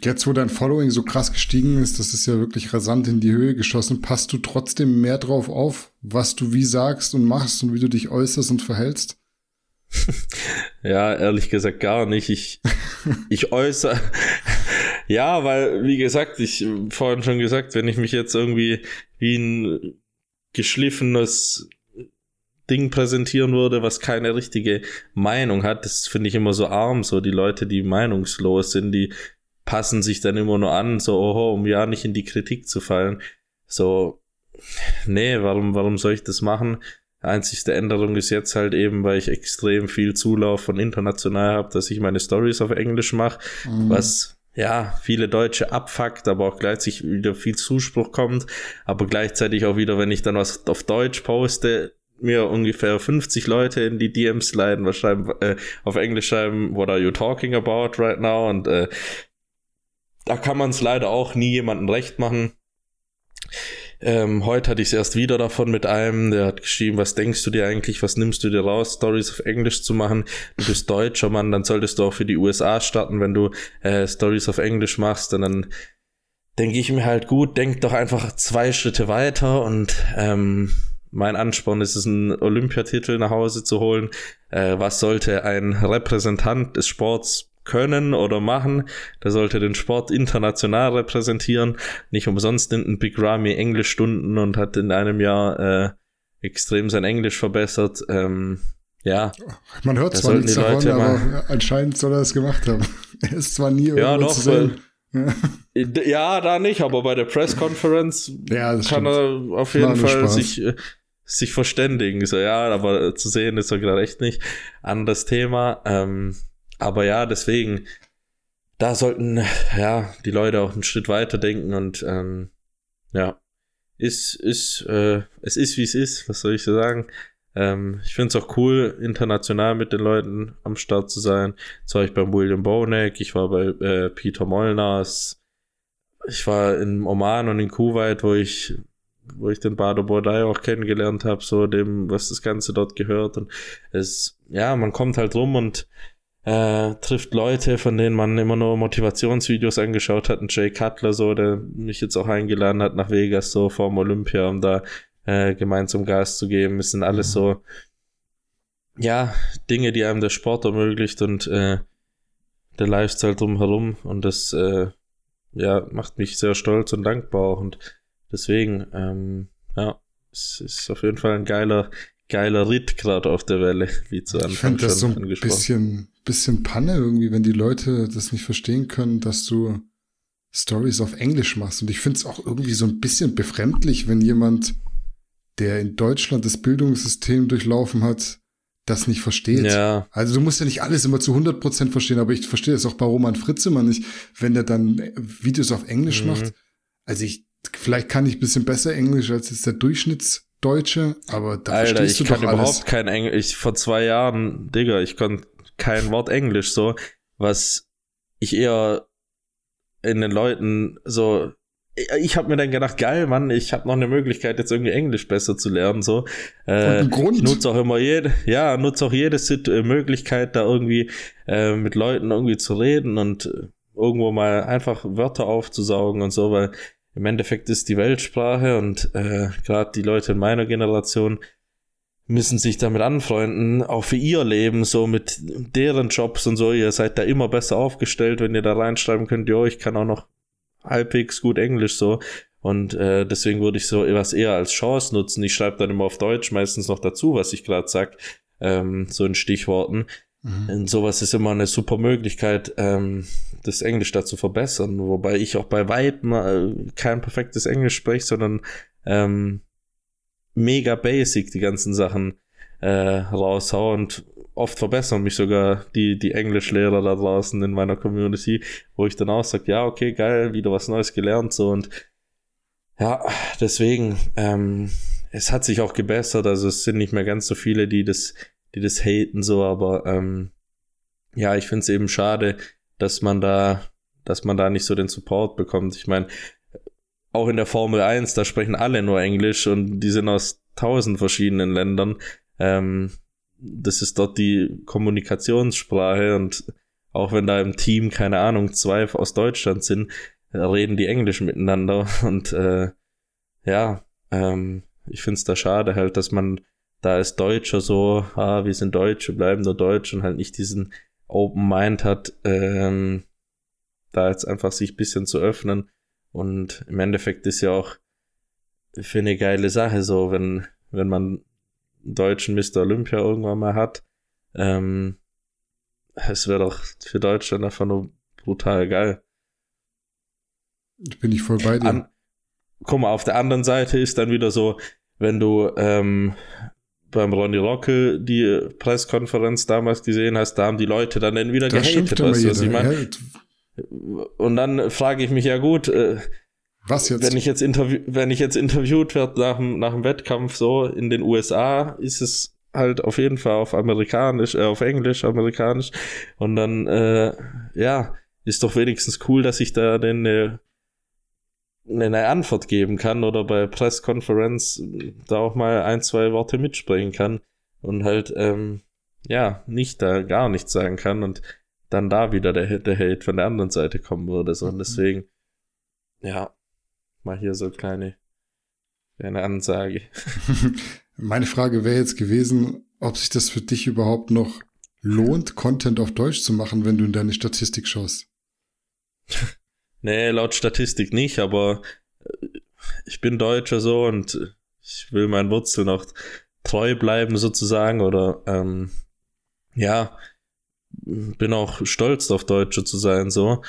[SPEAKER 4] Jetzt, wo dein Following so krass gestiegen ist, das ist ja wirklich rasant in die Höhe geschossen, passt du trotzdem mehr drauf auf, was du wie sagst und machst und wie du dich äußerst und verhältst?
[SPEAKER 5] ja, ehrlich gesagt gar nicht. Ich, ich äußere. ja, weil, wie gesagt, ich vorhin schon gesagt, wenn ich mich jetzt irgendwie wie ein geschliffenes Ding präsentieren würde, was keine richtige Meinung hat, das finde ich immer so arm, so die Leute, die meinungslos sind, die passen sich dann immer nur an, so, oho, um ja nicht in die Kritik zu fallen. So, nee, warum, warum soll ich das machen? Einzigste Änderung ist jetzt halt eben, weil ich extrem viel Zulauf von international habe, dass ich meine Stories auf Englisch mache, mhm. was ja viele Deutsche abfuckt, aber auch gleichzeitig wieder viel Zuspruch kommt, aber gleichzeitig auch wieder, wenn ich dann was auf Deutsch poste, mir ungefähr 50 Leute in die DMs leiden, was schreiben, äh, auf Englisch schreiben, what are you talking about right now? Und äh, da kann man es leider auch nie jemandem recht machen. Ähm, heute hatte ich es erst wieder davon mit einem, der hat geschrieben, was denkst du dir eigentlich, was nimmst du dir raus, Stories auf Englisch zu machen? Du bist Deutscher, Mann, dann solltest du auch für die USA starten, wenn du äh, Stories auf Englisch machst. Und dann denke ich mir halt, gut, denk doch einfach zwei Schritte weiter und ähm, mein Ansporn ist es, einen Olympiatitel nach Hause zu holen. Äh, was sollte ein Repräsentant des Sports können oder machen. Der sollte den Sport international repräsentieren. Nicht umsonst nimmt ein Big Ramy Englischstunden und hat in einem Jahr äh, extrem sein Englisch verbessert. Ähm, ja.
[SPEAKER 4] Man hört zwar nichts davon, aber anscheinend soll er es gemacht haben. Er ist zwar nie irgendwo ja, doch, zu sehen.
[SPEAKER 5] ja, da nicht, aber bei der Press-Conference ja, kann stimmt. er auf jeden Fall sich, äh, sich verständigen. So, ja, aber zu sehen ist er gerade echt nicht. Anderes Thema. Ähm, aber ja, deswegen, da sollten ja die Leute auch einen Schritt weiter denken und ähm, ja, ist, ist, äh, es ist wie es ist, was soll ich so sagen? Ähm, ich finde es auch cool, international mit den Leuten am Start zu sein. Jetzt war ich beim William Bonek, ich war bei äh, Peter Molnars, ich war in Oman und in Kuwait, wo ich wo ich den Bader Bordai auch kennengelernt habe, so dem, was das Ganze dort gehört. Und es, ja, man kommt halt rum und äh, trifft Leute, von denen man immer nur Motivationsvideos angeschaut hat. Ein Jay Cutler, so, der mich jetzt auch eingeladen hat nach Vegas, so vorm Olympia, um da äh, gemeinsam Gas zu geben. Es sind alles so, ja, Dinge, die einem der Sport ermöglicht und äh, der Lifestyle drumherum. Und das, äh, ja, macht mich sehr stolz und dankbar auch. Und deswegen, ähm, ja, es ist auf jeden Fall ein geiler, geiler Ritt gerade auf der Welle, wie zu Anfang
[SPEAKER 4] Ich finde das so ein bisschen, bisschen Panne irgendwie, wenn die Leute das nicht verstehen können, dass du Stories auf Englisch machst. Und ich finde es auch irgendwie so ein bisschen befremdlich, wenn jemand, der in Deutschland das Bildungssystem durchlaufen hat, das nicht versteht.
[SPEAKER 5] Ja.
[SPEAKER 4] Also du musst ja nicht alles immer zu 100% verstehen, aber ich verstehe das auch bei Roman Fritz immer nicht, wenn der dann Videos auf Englisch mhm. macht. Also ich, vielleicht kann ich ein bisschen besser Englisch als jetzt der Durchschnittsdeutsche, aber da
[SPEAKER 5] Alter,
[SPEAKER 4] verstehst du
[SPEAKER 5] ich kann überhaupt kein Englisch. Ich, vor zwei Jahren, Digga, ich konnte kein Wort Englisch so, was ich eher in den Leuten so ich habe mir dann gedacht, geil, Mann, ich habe noch eine Möglichkeit, jetzt irgendwie Englisch besser zu lernen. So, äh, Grund. ich nutze auch immer jede, ja, nutze auch jede äh, Möglichkeit, da irgendwie äh, mit Leuten irgendwie zu reden und irgendwo mal einfach Wörter aufzusaugen und so, weil im Endeffekt ist die Weltsprache und äh, gerade die Leute in meiner Generation müssen sich damit anfreunden, auch für ihr Leben, so mit deren Jobs und so. Ihr seid da immer besser aufgestellt, wenn ihr da reinschreiben könnt, jo, ich kann auch noch halbwegs gut Englisch so. Und äh, deswegen würde ich so was eher als Chance nutzen. Ich schreibe dann immer auf Deutsch meistens noch dazu, was ich gerade sag, ähm, so in Stichworten. Mhm. Und sowas ist immer eine super Möglichkeit, ähm, das Englisch da zu verbessern. Wobei ich auch bei weitem äh, kein perfektes Englisch spreche, sondern ähm, mega basic die ganzen Sachen äh, raushau und oft verbessern mich sogar die, die Englischlehrer da draußen in meiner Community, wo ich dann auch sage, ja, okay, geil, wieder was Neues gelernt, so und ja, deswegen, ähm, es hat sich auch gebessert, also es sind nicht mehr ganz so viele, die das, die das haten, so, aber ähm, ja, ich finde es eben schade, dass man da, dass man da nicht so den Support bekommt. Ich meine, auch in der Formel 1, da sprechen alle nur Englisch und die sind aus tausend verschiedenen Ländern. Ähm, das ist dort die Kommunikationssprache und auch wenn da im Team, keine Ahnung, zwei aus Deutschland sind, reden die Englisch miteinander und äh, ja, ähm, ich finde es da schade halt, dass man da als Deutscher so, ah, wir sind Deutsche, bleiben nur Deutsch und halt nicht diesen Open Mind hat, ähm, da jetzt einfach sich bisschen zu öffnen und im Endeffekt ist ja auch für eine geile Sache so, wenn, wenn man deutschen Mr. Olympia irgendwann mal hat. Ähm, es wäre doch für Deutschland einfach nur brutal geil.
[SPEAKER 4] Bin ich voll bei dir. An,
[SPEAKER 5] guck mal, auf der anderen Seite ist dann wieder so, wenn du ähm, beim Ronny Rockel die Pressekonferenz damals gesehen hast, da haben die Leute dann wieder das gehatet, weißt du, was ich meine? Und dann frage ich mich ja gut, äh,
[SPEAKER 4] was jetzt?
[SPEAKER 5] Wenn ich jetzt, interview wenn ich jetzt interviewt werde nach dem, nach dem Wettkampf so in den USA, ist es halt auf jeden Fall auf amerikanisch, äh, auf englisch, amerikanisch. Und dann, äh, ja, ist doch wenigstens cool, dass ich da den, äh, eine Antwort geben kann oder bei Presskonferenz da auch mal ein, zwei Worte mitsprechen kann und halt, ähm, ja, nicht da gar nichts sagen kann und dann da wieder der, der Hate von der anderen Seite kommen würde. So. Und mhm. deswegen, ja, mal hier so kleine, eine Ansage.
[SPEAKER 4] Meine Frage wäre jetzt gewesen, ob sich das für dich überhaupt noch lohnt, Content auf Deutsch zu machen, wenn du in deine Statistik schaust.
[SPEAKER 5] nee, laut Statistik nicht, aber äh, ich bin Deutscher so und ich will meinen Wurzeln auch treu bleiben sozusagen oder ähm, ja, bin auch stolz auf Deutsche zu sein so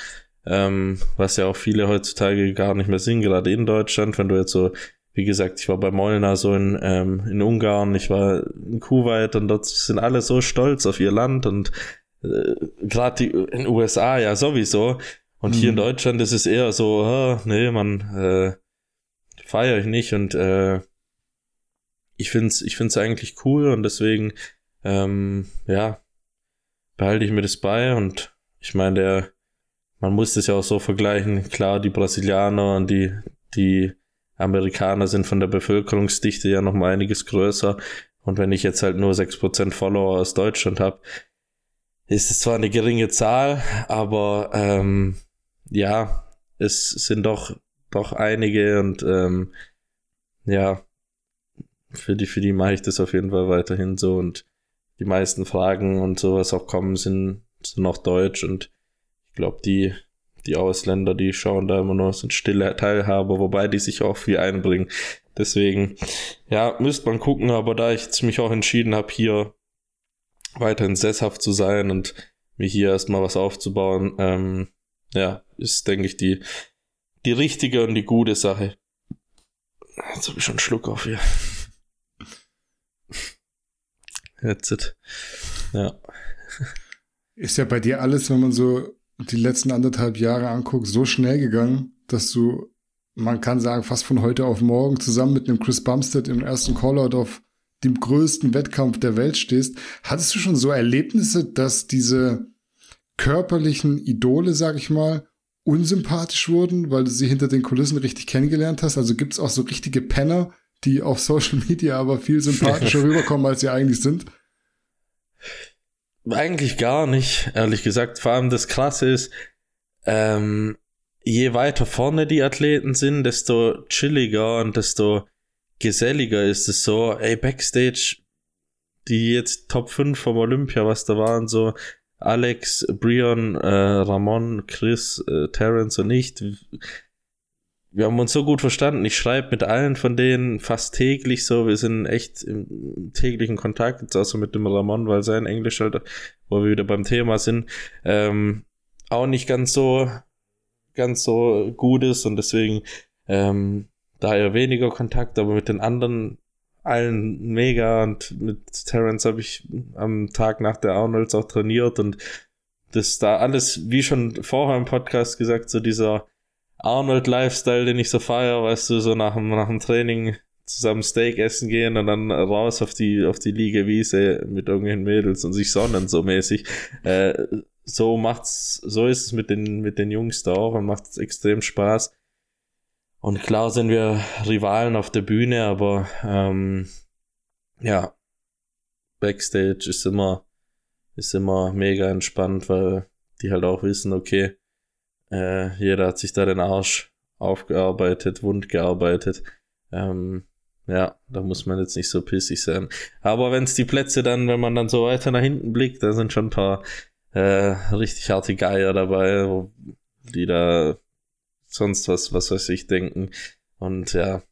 [SPEAKER 5] ähm, was ja auch viele heutzutage gar nicht mehr sind, gerade in Deutschland, wenn du jetzt so, wie gesagt, ich war bei Molnar so in, ähm, in Ungarn, ich war in Kuwait und dort sind alle so stolz auf ihr Land und äh, gerade die in den USA ja sowieso. Und mhm. hier in mhm. Deutschland ist es eher so, oh, nee, man, äh, feiere ich nicht und äh, ich find's, ich find's eigentlich cool und deswegen, ähm, ja, behalte ich mir das bei und ich meine, der man muss das ja auch so vergleichen. Klar, die Brasilianer und die, die Amerikaner sind von der Bevölkerungsdichte ja noch mal einiges größer. Und wenn ich jetzt halt nur 6% Follower aus Deutschland habe, ist es zwar eine geringe Zahl, aber ähm, ja, es sind doch, doch einige und ähm, ja, für die, für die mache ich das auf jeden Fall weiterhin so und die meisten Fragen und sowas auch kommen sind, sind noch Deutsch und ich glaube, die, die Ausländer, die schauen da immer nur, sind stille Teilhaber, wobei die sich auch viel einbringen. Deswegen, ja, müsste man gucken, aber da ich mich auch entschieden habe, hier weiterhin sesshaft zu sein und mir hier erstmal was aufzubauen, ähm, ja, ist, denke ich, die, die richtige und die gute Sache. Jetzt habe ich schon einen Schluck auf hier. Headset. Ja.
[SPEAKER 4] Ist ja bei dir alles, wenn man so die letzten anderthalb Jahre anguckt, so schnell gegangen, dass du, man kann sagen, fast von heute auf morgen zusammen mit einem Chris Bumstead im ersten Callout auf dem größten Wettkampf der Welt stehst. Hattest du schon so Erlebnisse, dass diese körperlichen Idole, sag ich mal, unsympathisch wurden, weil du sie hinter den Kulissen richtig kennengelernt hast? Also gibt es auch so richtige Penner, die auf Social Media aber viel sympathischer rüberkommen, als sie eigentlich sind?
[SPEAKER 5] Eigentlich gar nicht, ehrlich gesagt. Vor allem das Krasse ist, ähm, je weiter vorne die Athleten sind, desto chilliger und desto geselliger ist es so. Ey, Backstage, die jetzt Top 5 vom Olympia, was da waren, so Alex, Brion, äh, Ramon, Chris, äh, Terence und ich, wir haben uns so gut verstanden. Ich schreibe mit allen von denen fast täglich so. Wir sind echt im täglichen Kontakt, jetzt außer mit dem Ramon, weil sein Englisch halt, wo wir wieder beim Thema sind, ähm, auch nicht ganz so, ganz so gut ist und deswegen ähm, daher weniger Kontakt, aber mit den anderen allen mega und mit Terence habe ich am Tag nach der Arnolds auch trainiert und das da alles, wie schon vorher im Podcast gesagt, so dieser Arnold-Lifestyle, den ich so feiere, weißt du, so nach, nach dem Training zusammen Steak essen gehen und dann raus auf die, auf die Liegewiese mit irgendwelchen Mädels und sich sonnen so mäßig. Äh, so macht's, so ist es mit den, mit den Jungs da auch und macht extrem Spaß. Und klar sind wir Rivalen auf der Bühne, aber ähm, ja, Backstage ist immer, ist immer mega entspannt, weil die halt auch wissen, okay, äh, jeder hat sich da den Arsch aufgearbeitet, wund gearbeitet. Ähm, ja, da muss man jetzt nicht so pissig sein. Aber wenn es die Plätze dann, wenn man dann so weiter nach hinten blickt, da sind schon ein paar äh, richtig harte Geier dabei, wo, die da sonst was, was weiß ich, denken. Und ja,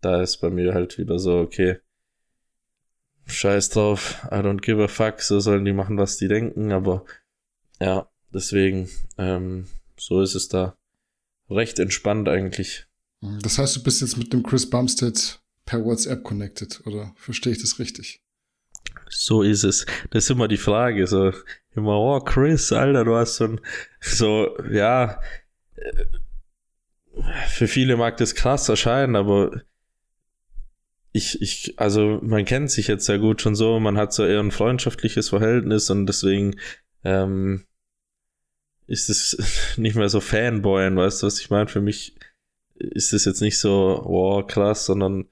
[SPEAKER 5] da ist bei mir halt wieder so, okay, scheiß drauf, I don't give a fuck, so sollen die machen, was die denken, aber ja, deswegen, ähm, so ist es da recht entspannt eigentlich.
[SPEAKER 4] Das heißt, du bist jetzt mit dem Chris Bumstead per WhatsApp connected, oder verstehe ich das richtig?
[SPEAKER 5] So ist es. Das ist immer die Frage. So, immer, oh, Chris, Alter, du hast so ein, so, ja, für viele mag das krass erscheinen, aber ich, ich, also man kennt sich jetzt sehr gut schon so, man hat so eher ein freundschaftliches Verhältnis und deswegen ähm, ist es nicht mehr so Fanboyen, weißt du, was ich meine? Für mich ist es jetzt nicht so, wow, krass, sondern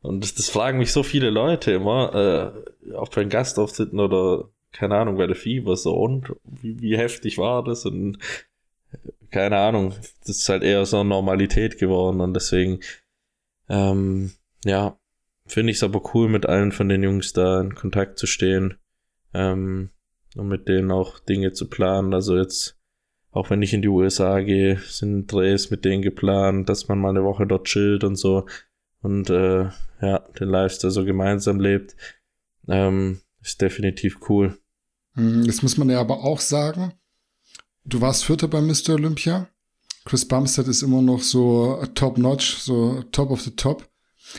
[SPEAKER 5] und das, das fragen mich so viele Leute immer, äh, auch bei den Gastauftritten oder keine Ahnung, bei der Fieber so und wie, wie heftig war das und keine Ahnung, das ist halt eher so eine Normalität geworden und deswegen, ähm, ja, finde ich es aber cool, mit allen von den Jungs da in Kontakt zu stehen ähm, und mit denen auch Dinge zu planen. Also jetzt auch wenn ich in die USA gehe, sind Drehs mit denen geplant, dass man mal eine Woche dort chillt und so und äh, ja, den Lifestyle so gemeinsam lebt. Ähm, ist definitiv cool.
[SPEAKER 4] Hm, jetzt muss man ja aber auch sagen, du warst Vierter bei Mr. Olympia. Chris Bumstead ist immer noch so top-notch, so top of the top.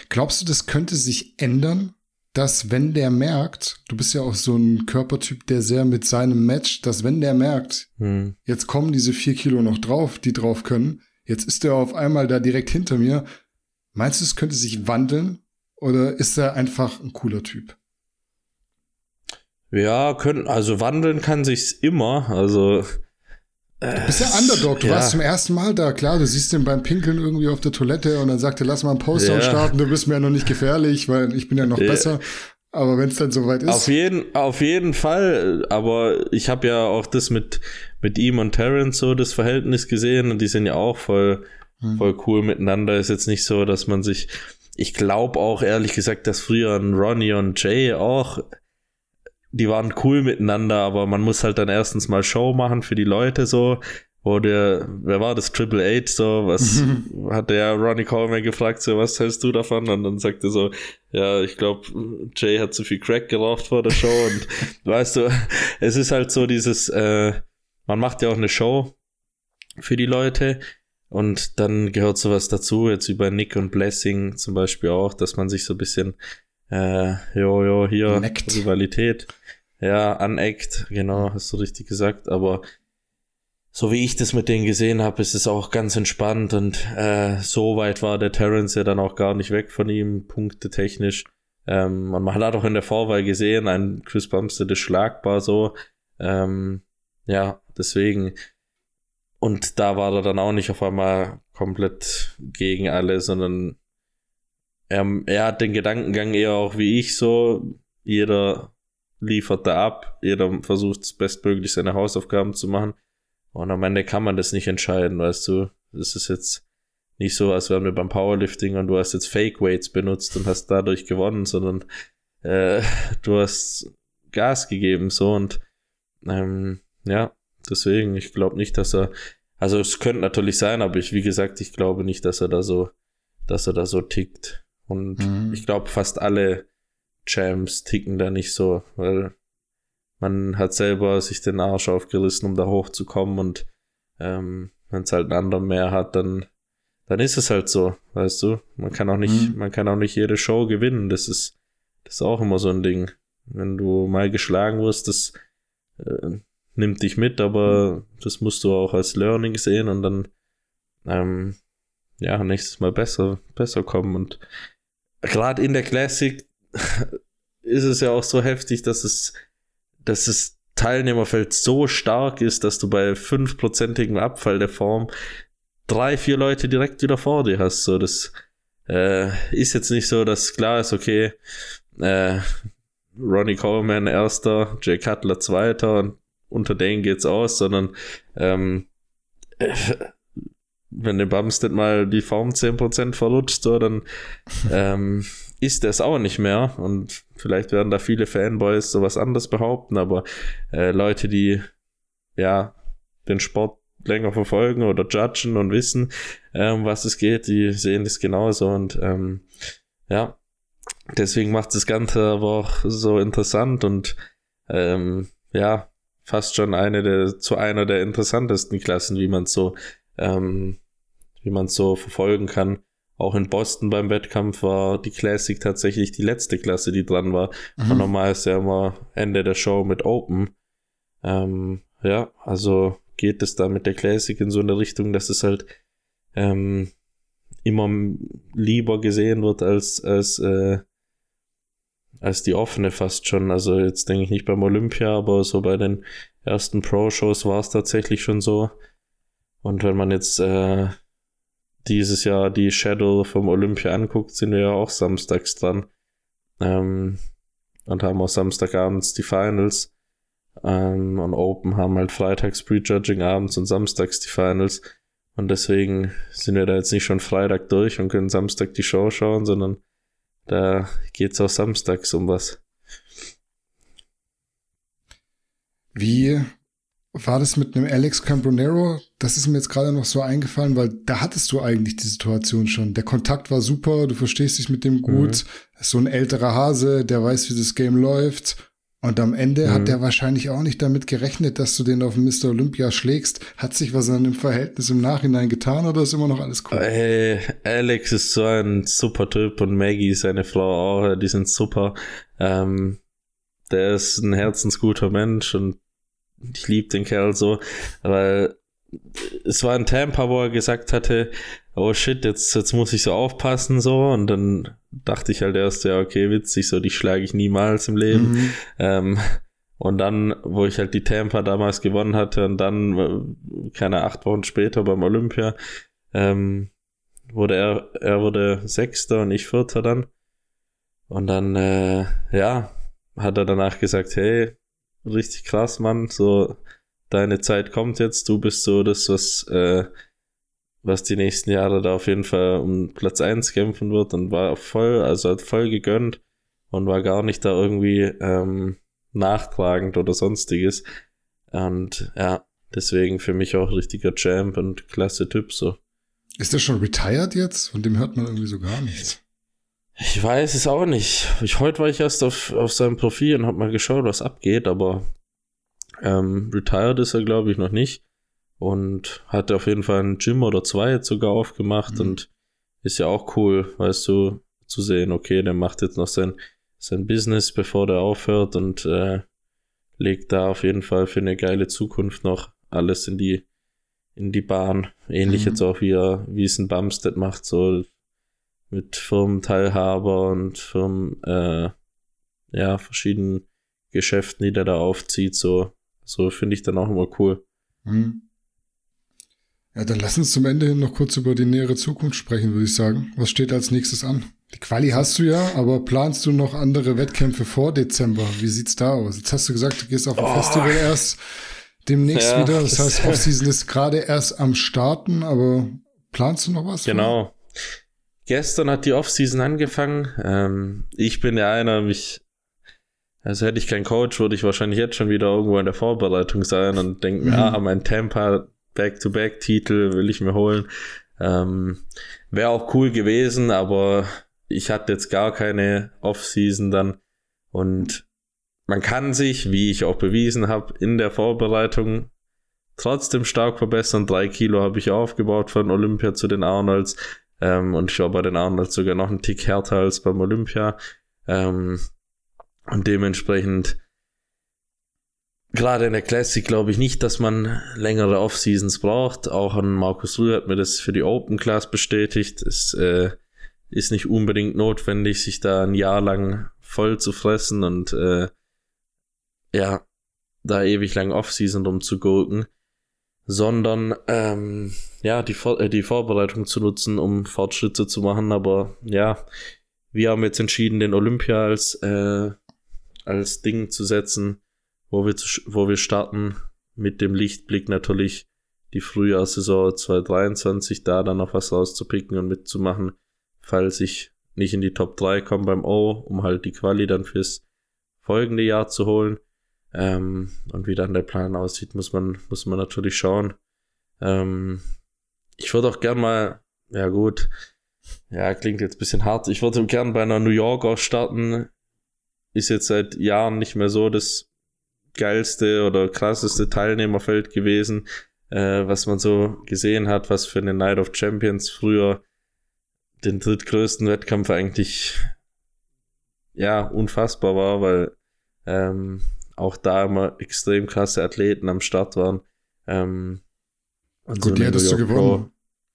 [SPEAKER 4] Glaubst du, das könnte sich ändern? Dass wenn der merkt, du bist ja auch so ein Körpertyp, der sehr mit seinem Match, dass wenn der merkt, hm. jetzt kommen diese vier Kilo noch drauf, die drauf können, jetzt ist er auf einmal da direkt hinter mir. Meinst du, es könnte sich wandeln oder ist er einfach ein cooler Typ?
[SPEAKER 5] Ja, können, also wandeln kann sich's immer. Also
[SPEAKER 4] Du bist ja Underdog, du ja. warst zum ersten Mal da, klar, du siehst ihn beim Pinkeln irgendwie auf der Toilette und dann sagt er, lass mal einen Poster ja. starten, du bist mir ja noch nicht gefährlich, weil ich bin ja noch ja. besser. Aber wenn es dann soweit ist.
[SPEAKER 5] Auf jeden, auf jeden Fall, aber ich habe ja auch das mit, mit ihm und Terrence so das Verhältnis gesehen und die sind ja auch voll, hm. voll cool miteinander. Ist jetzt nicht so, dass man sich, ich glaube auch ehrlich gesagt, dass früher ein Ronnie und Jay auch die waren cool miteinander, aber man muss halt dann erstens mal Show machen für die Leute so. Wo der, wer war das, Triple Eight, so, was hat der Ronnie Coleman gefragt, so, was hältst du davon? Und dann sagte so, ja, ich glaube, Jay hat zu viel Crack geraucht vor der Show. Und weißt du, es ist halt so dieses, äh, man macht ja auch eine Show für die Leute. Und dann gehört sowas dazu, jetzt über Nick und Blessing zum Beispiel auch, dass man sich so ein bisschen, äh, jo, jo, hier, Neckt. Rivalität, ja, aneckt, genau, hast du richtig gesagt, aber so wie ich das mit denen gesehen habe, ist es auch ganz entspannt und äh, so weit war der Terrence ja dann auch gar nicht weg von ihm, punkte technisch. Ähm, und man hat auch in der Vorwahl gesehen, ein Chris Bumstead ist schlagbar so. Ähm, ja, deswegen. Und da war er dann auch nicht auf einmal komplett gegen alle, sondern er, er hat den Gedankengang eher auch wie ich so. Jeder liefert da ab, jeder versucht bestmöglich seine Hausaufgaben zu machen. Und am Ende kann man das nicht entscheiden, weißt du. Das ist jetzt nicht so, als wären wir beim Powerlifting und du hast jetzt Fake Weights benutzt und hast dadurch gewonnen, sondern äh, du hast Gas gegeben, so und ähm, ja, deswegen, ich glaube nicht, dass er, also es könnte natürlich sein, aber ich, wie gesagt, ich glaube nicht, dass er da so, dass er da so tickt. Und mhm. ich glaube, fast alle Champs ticken da nicht so, weil man hat selber sich den Arsch aufgerissen, um da hochzukommen und ähm, wenn es halt einen anderen mehr hat, dann, dann ist es halt so, weißt du. Man kann auch nicht, mhm. man kann auch nicht jede Show gewinnen. Das ist, das ist auch immer so ein Ding. Wenn du mal geschlagen wirst, das äh, nimmt dich mit, aber das musst du auch als Learning sehen und dann ähm, ja, nächstes Mal besser, besser kommen. Und gerade in der Classic ist es ja auch so heftig, dass es dass das Teilnehmerfeld so stark ist, dass du bei fünfprozentigem Abfall der Form drei, vier Leute direkt wieder vor dir hast. So, das äh, ist jetzt nicht so, dass klar ist, okay, äh, Ronnie Coleman erster, Jay Cutler zweiter und unter denen geht's aus, sondern ähm, äh, wenn der Bumstead mal die Form 10% verrutscht, so, dann ähm, ist es auch nicht mehr. Und vielleicht werden da viele Fanboys sowas anderes behaupten, aber äh, Leute, die ja den Sport länger verfolgen oder judgen und wissen, ähm, was es geht, die sehen das genauso und ähm, ja, deswegen macht das Ganze aber auch so interessant und ähm, ja, fast schon eine der, zu einer der interessantesten Klassen, wie man so, ähm, wie man so verfolgen kann. Auch in Boston beim Wettkampf war die Classic tatsächlich die letzte Klasse, die dran war. Mhm. Und normal ist ja immer Ende der Show mit Open. Ähm, ja, also geht es da mit der Classic in so eine Richtung, dass es halt ähm, immer lieber gesehen wird als, als, äh, als die offene fast schon. Also jetzt denke ich nicht beim Olympia, aber so bei den ersten Pro-Shows war es tatsächlich schon so. Und wenn man jetzt äh, dieses Jahr die Shadow vom Olympia anguckt, sind wir ja auch samstags dran. Ähm, und haben auch Samstagabends die Finals. Ähm, und Open haben halt freitags Prejudging abends und samstags die Finals. Und deswegen sind wir da jetzt nicht schon Freitag durch und können Samstag die Show schauen, sondern da geht's auch samstags um was.
[SPEAKER 4] Wie war das mit einem Alex Cambronero? Das ist mir jetzt gerade noch so eingefallen, weil da hattest du eigentlich die Situation schon. Der Kontakt war super, du verstehst dich mit dem gut. Mhm. Ist so ein älterer Hase, der weiß, wie das Game läuft. Und am Ende mhm. hat der wahrscheinlich auch nicht damit gerechnet, dass du den auf Mr. Olympia schlägst. Hat sich was an dem Verhältnis im Nachhinein getan oder ist immer noch alles cool?
[SPEAKER 5] Hey, Alex ist so ein super Typ und Maggie, seine Frau auch, die sind super. Ähm, der ist ein herzensguter Mensch und ich liebe den Kerl so, weil es war ein Tampa, wo er gesagt hatte, oh shit, jetzt, jetzt muss ich so aufpassen so und dann dachte ich halt erst, ja okay, witzig, so die schlage ich niemals im Leben. Mhm. Ähm, und dann, wo ich halt die Tampa damals gewonnen hatte und dann, keine acht Wochen später beim Olympia, ähm, wurde er, er wurde Sechster und ich Vierter dann. Und dann, äh, ja, hat er danach gesagt, hey, richtig krass, Mann. So, deine Zeit kommt jetzt, du bist so das, was, äh, was die nächsten Jahre da auf jeden Fall um Platz 1 kämpfen wird und war voll, also hat voll gegönnt und war gar nicht da irgendwie ähm, nachtragend oder sonstiges. Und ja, deswegen für mich auch richtiger Champ und klasse Typ so.
[SPEAKER 4] Ist der schon retired jetzt? Von dem hört man irgendwie so gar nichts.
[SPEAKER 5] Ich weiß es auch nicht. Ich, heute war ich erst auf, auf seinem Profil und habe mal geschaut, was abgeht, aber ähm, retired ist er, glaube ich, noch nicht. Und hat auf jeden Fall ein Gym oder zwei jetzt sogar aufgemacht mhm. und ist ja auch cool, weißt du, zu sehen, okay, der macht jetzt noch sein, sein Business, bevor der aufhört und äh, legt da auf jeden Fall für eine geile Zukunft noch alles in die, in die Bahn. Ähnlich mhm. jetzt auch wie er, wie es ein Bumstead macht, so mit Firmenteilhaber und Firmen, äh, ja, verschiedenen Geschäften, die der da aufzieht, so, so finde ich dann auch immer cool. Mhm.
[SPEAKER 4] Ja, dann lass uns zum Ende noch kurz über die nähere Zukunft sprechen, würde ich sagen. Was steht als nächstes an? Die Quali hast du ja, aber planst du noch andere Wettkämpfe vor Dezember? Wie sieht's da aus? Jetzt hast du gesagt, du gehst auf ein oh. Festival erst demnächst ja, wieder. Das, das heißt, Offseason ist gerade erst am Starten, aber planst du noch was?
[SPEAKER 5] Genau. Vor? Gestern hat die Offseason angefangen. Ähm, ich bin ja einer, mich, also hätte ich keinen Coach, würde ich wahrscheinlich jetzt schon wieder irgendwo in der Vorbereitung sein und denke mir, mhm. ah, mein Tampa Back-to-Back-Titel will ich mir holen. Ähm, Wäre auch cool gewesen, aber ich hatte jetzt gar keine Offseason dann und man kann sich, wie ich auch bewiesen habe, in der Vorbereitung trotzdem stark verbessern. Drei Kilo habe ich aufgebaut von Olympia zu den Arnolds. Ähm, und ich war bei den Arnolds sogar noch einen Tick härter als beim Olympia. Ähm, und dementsprechend, gerade in der Classic, glaube ich nicht, dass man längere Off-Seasons braucht. Auch an Markus Rühr hat mir das für die Open Class bestätigt. Es äh, ist nicht unbedingt notwendig, sich da ein Jahr lang voll zu fressen und äh, ja, da ewig lang Off-Season rumzugurken sondern ähm, ja, die, Vor äh, die Vorbereitung zu nutzen, um Fortschritte zu machen. Aber ja, wir haben jetzt entschieden, den Olympia als, äh, als Ding zu setzen, wo wir, zu, wo wir starten mit dem Lichtblick natürlich die Frühjahrssaison 2023 da dann noch was rauszupicken und mitzumachen, falls ich nicht in die Top 3 komme beim O, um halt die Quali dann fürs folgende Jahr zu holen. Ähm, und wie dann der Plan aussieht, muss man, muss man natürlich schauen. Ähm, ich würde auch gern mal, ja gut, ja, klingt jetzt ein bisschen hart. Ich würde gern bei einer New Yorker starten. Ist jetzt seit Jahren nicht mehr so das geilste oder krasseste Teilnehmerfeld gewesen, äh, was man so gesehen hat, was für eine Night of Champions früher den drittgrößten Wettkampf eigentlich ja unfassbar war, weil ähm, auch da immer extrem krasse Athleten am Start waren. Ähm,
[SPEAKER 4] und Gut, so die hättest du gewonnen.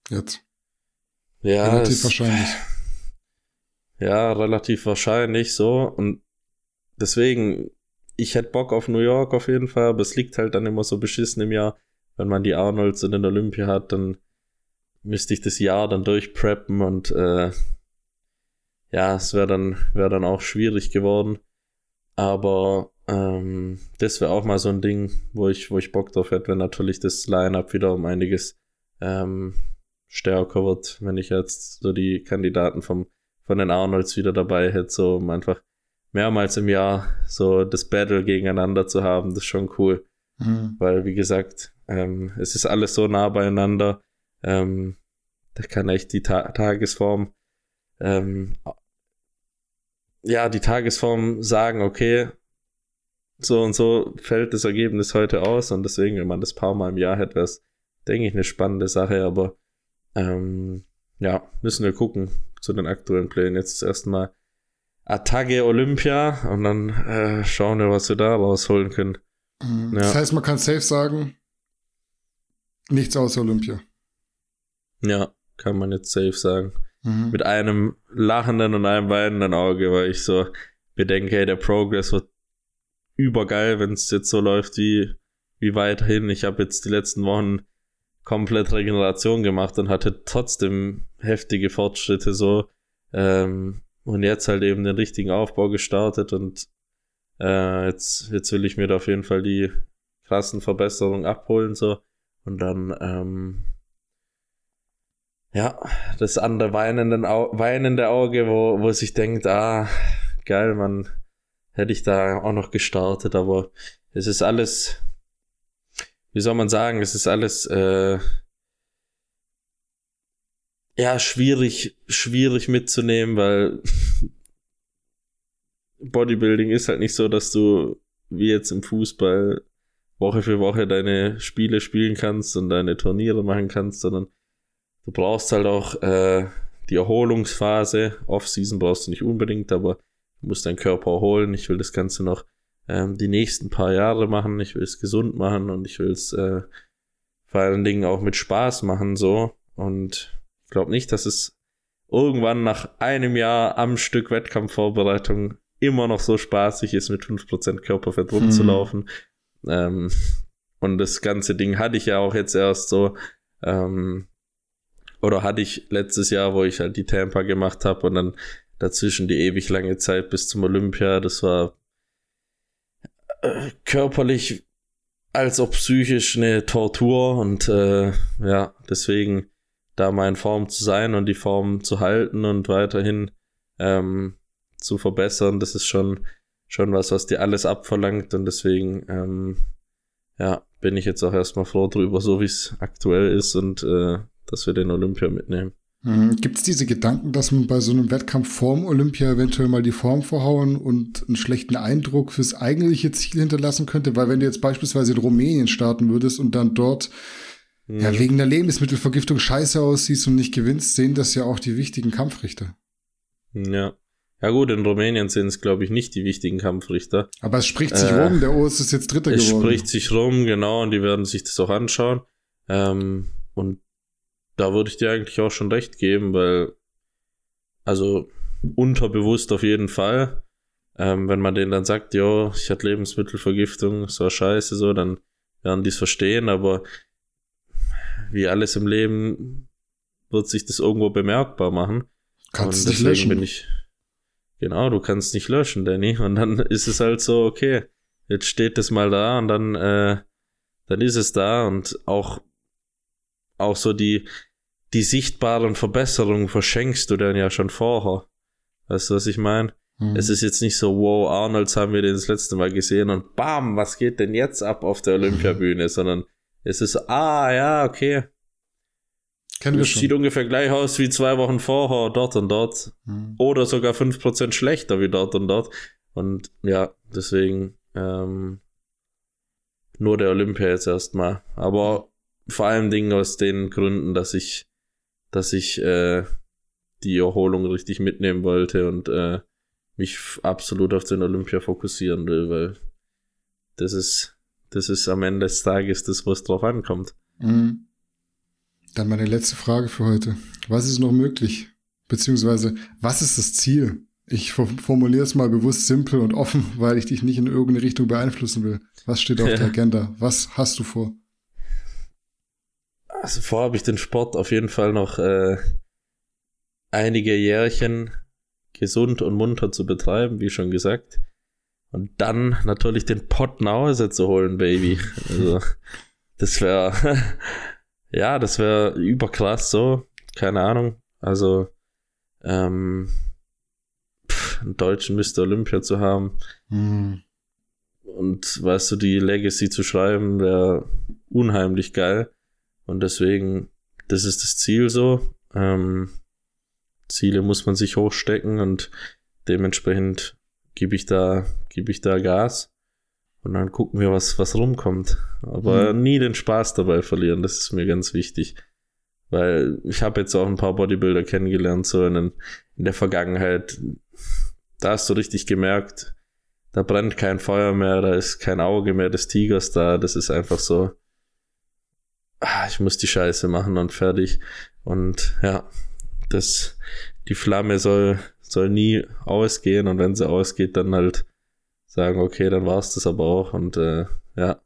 [SPEAKER 4] Pro. Jetzt.
[SPEAKER 5] Ja.
[SPEAKER 4] Relativ es, wahrscheinlich.
[SPEAKER 5] Ja, relativ wahrscheinlich so. Und deswegen, ich hätte Bock auf New York auf jeden Fall, aber es liegt halt dann immer so beschissen im Jahr. Wenn man die Arnolds in den Olympia hat, dann müsste ich das Jahr dann durchpreppen und äh, ja, es wäre dann, wäre dann auch schwierig geworden. Aber ähm, das wäre auch mal so ein Ding, wo ich, wo ich Bock drauf hätte, wenn natürlich das Line-Up wieder um einiges ähm, stärker wird, wenn ich jetzt so die Kandidaten vom, von den Arnolds wieder dabei hätte, so um einfach mehrmals im Jahr so das Battle gegeneinander zu haben, das ist schon cool. Mhm. Weil, wie gesagt, ähm, es ist alles so nah beieinander. Ähm, da kann echt die Ta Tagesform, ähm, ja, die Tagesform sagen, okay, so und so fällt das Ergebnis heute aus und deswegen, wenn man das paar Mal im Jahr hätte, wäre es, denke ich, eine spannende Sache, aber ähm, ja, müssen wir gucken zu den aktuellen Plänen. Jetzt erstmal Attacke Olympia und dann äh, schauen wir, was wir da rausholen können.
[SPEAKER 4] Mhm. Ja. Das heißt, man kann safe sagen, nichts außer Olympia.
[SPEAKER 5] Ja, kann man jetzt safe sagen. Mhm. Mit einem lachenden und einem weinenden Auge, weil ich so bedenke, hey, der Progress wird übergeil, wenn es jetzt so läuft wie, wie weiterhin. Ich habe jetzt die letzten Wochen komplett Regeneration gemacht und hatte trotzdem heftige Fortschritte so. Ähm, und jetzt halt eben den richtigen Aufbau gestartet und äh, jetzt, jetzt will ich mir da auf jeden Fall die krassen Verbesserungen abholen so. Und dann, ähm, ja, das andere weinende, Au weinende Auge, wo, wo sich denkt, ah, geil, man, hätte ich da auch noch gestartet, aber es ist alles wie soll man sagen, es ist alles, äh, ja, schwierig, schwierig mitzunehmen, weil Bodybuilding ist halt nicht so, dass du wie jetzt im Fußball Woche für Woche deine Spiele spielen kannst und deine Turniere machen kannst, sondern du brauchst halt auch äh, die Erholungsphase. Off-Season brauchst du nicht unbedingt, aber du musst deinen Körper erholen. Ich will das Ganze noch ähm, die nächsten paar Jahre machen. Ich will es gesund machen und ich will es äh, vor allen Dingen auch mit Spaß machen so. Und ich glaube nicht, dass es irgendwann nach einem Jahr am Stück Wettkampfvorbereitung immer noch so spaßig ist, mit 5% Körperfett rumzulaufen. Hm. Ähm, und das ganze Ding hatte ich ja auch jetzt erst so, ähm, oder hatte ich letztes Jahr, wo ich halt die Tampa gemacht habe und dann dazwischen die ewig lange Zeit bis zum Olympia. Das war äh, körperlich als auch psychisch eine Tortur und äh, ja, deswegen da mal in Form zu sein und die Form zu halten und weiterhin ähm, zu verbessern, das ist schon, schon was, was dir alles abverlangt und deswegen, ähm, ja, bin ich jetzt auch erstmal froh drüber, so wie es aktuell ist und äh, dass wir den Olympia mitnehmen.
[SPEAKER 4] Mhm. Gibt es diese Gedanken, dass man bei so einem Wettkampf vorm Olympia eventuell mal die Form vorhauen und einen schlechten Eindruck fürs eigentliche Ziel hinterlassen könnte? Weil wenn du jetzt beispielsweise in Rumänien starten würdest und dann dort mhm. ja, wegen der Lebensmittelvergiftung scheiße aussiehst und nicht gewinnst, sehen das ja auch die wichtigen Kampfrichter.
[SPEAKER 5] Ja. Ja gut, in Rumänien sind es, glaube ich, nicht die wichtigen Kampfrichter.
[SPEAKER 4] Aber es spricht sich äh, rum, der OS ist jetzt Dritter
[SPEAKER 5] es
[SPEAKER 4] geworden.
[SPEAKER 5] Es spricht sich rum, genau, und die werden sich das auch anschauen. Ähm, und da würde ich dir eigentlich auch schon recht geben, weil, also unterbewusst auf jeden Fall, ähm, wenn man denen dann sagt, ja, ich hatte Lebensmittelvergiftung, so scheiße, so, dann werden die es verstehen, aber wie alles im Leben wird sich das irgendwo bemerkbar machen.
[SPEAKER 4] Kannst du nicht löschen.
[SPEAKER 5] Bin ich, Genau, du kannst nicht löschen, Danny. Und dann ist es halt so, okay, jetzt steht das mal da und dann, äh, dann ist es da und auch, auch so die, die sichtbaren Verbesserungen verschenkst du dann ja schon vorher. Weißt du, was ich meine? Mhm. Es ist jetzt nicht so, wow, Arnolds haben wir den das letzte Mal gesehen und bam, was geht denn jetzt ab auf der Olympiabühne, sondern es ist, ah, ja, okay, Kennen wir schon. Sieht ungefähr gleich aus wie zwei Wochen vorher, dort und dort. Mhm. Oder sogar fünf Prozent schlechter wie dort und dort. Und ja, deswegen ähm, nur der Olympia jetzt erstmal. Aber vor allen Dingen aus den Gründen, dass ich, dass ich äh, die Erholung richtig mitnehmen wollte und äh, mich absolut auf den Olympia fokussieren will, weil das ist, das ist am Ende des Tages das, was drauf ankommt.
[SPEAKER 4] Mhm. Dann meine letzte Frage für heute. Was ist noch möglich? Beziehungsweise, was ist das Ziel? Ich formuliere es mal bewusst simpel und offen, weil ich dich nicht in irgendeine Richtung beeinflussen will. Was steht auf ja. der Agenda? Was hast du vor?
[SPEAKER 5] Also vor habe ich den Sport auf jeden Fall noch äh, einige Jährchen gesund und munter zu betreiben, wie schon gesagt. Und dann natürlich den Pott nach Hause zu holen, Baby. Also, das wäre Ja, das wäre überkrass so. Keine Ahnung. Also, ähm, pff, einen deutschen Mr. Olympia zu haben. Mhm. Und weißt du, die Legacy zu schreiben, wäre unheimlich geil. Und deswegen, das ist das Ziel so. Ähm, Ziele muss man sich hochstecken und dementsprechend gebe ich da, gebe ich da Gas. Und dann gucken wir, was, was rumkommt. Aber mhm. nie den Spaß dabei verlieren, das ist mir ganz wichtig. Weil ich habe jetzt auch ein paar Bodybuilder kennengelernt, so in, in der Vergangenheit. Da hast du richtig gemerkt, da brennt kein Feuer mehr, da ist kein Auge mehr des Tigers da. Das ist einfach so, ah, ich muss die Scheiße machen und fertig. Und ja, das, die Flamme soll, soll nie ausgehen und wenn sie ausgeht, dann halt sagen, okay, dann war es das aber auch und äh, ja,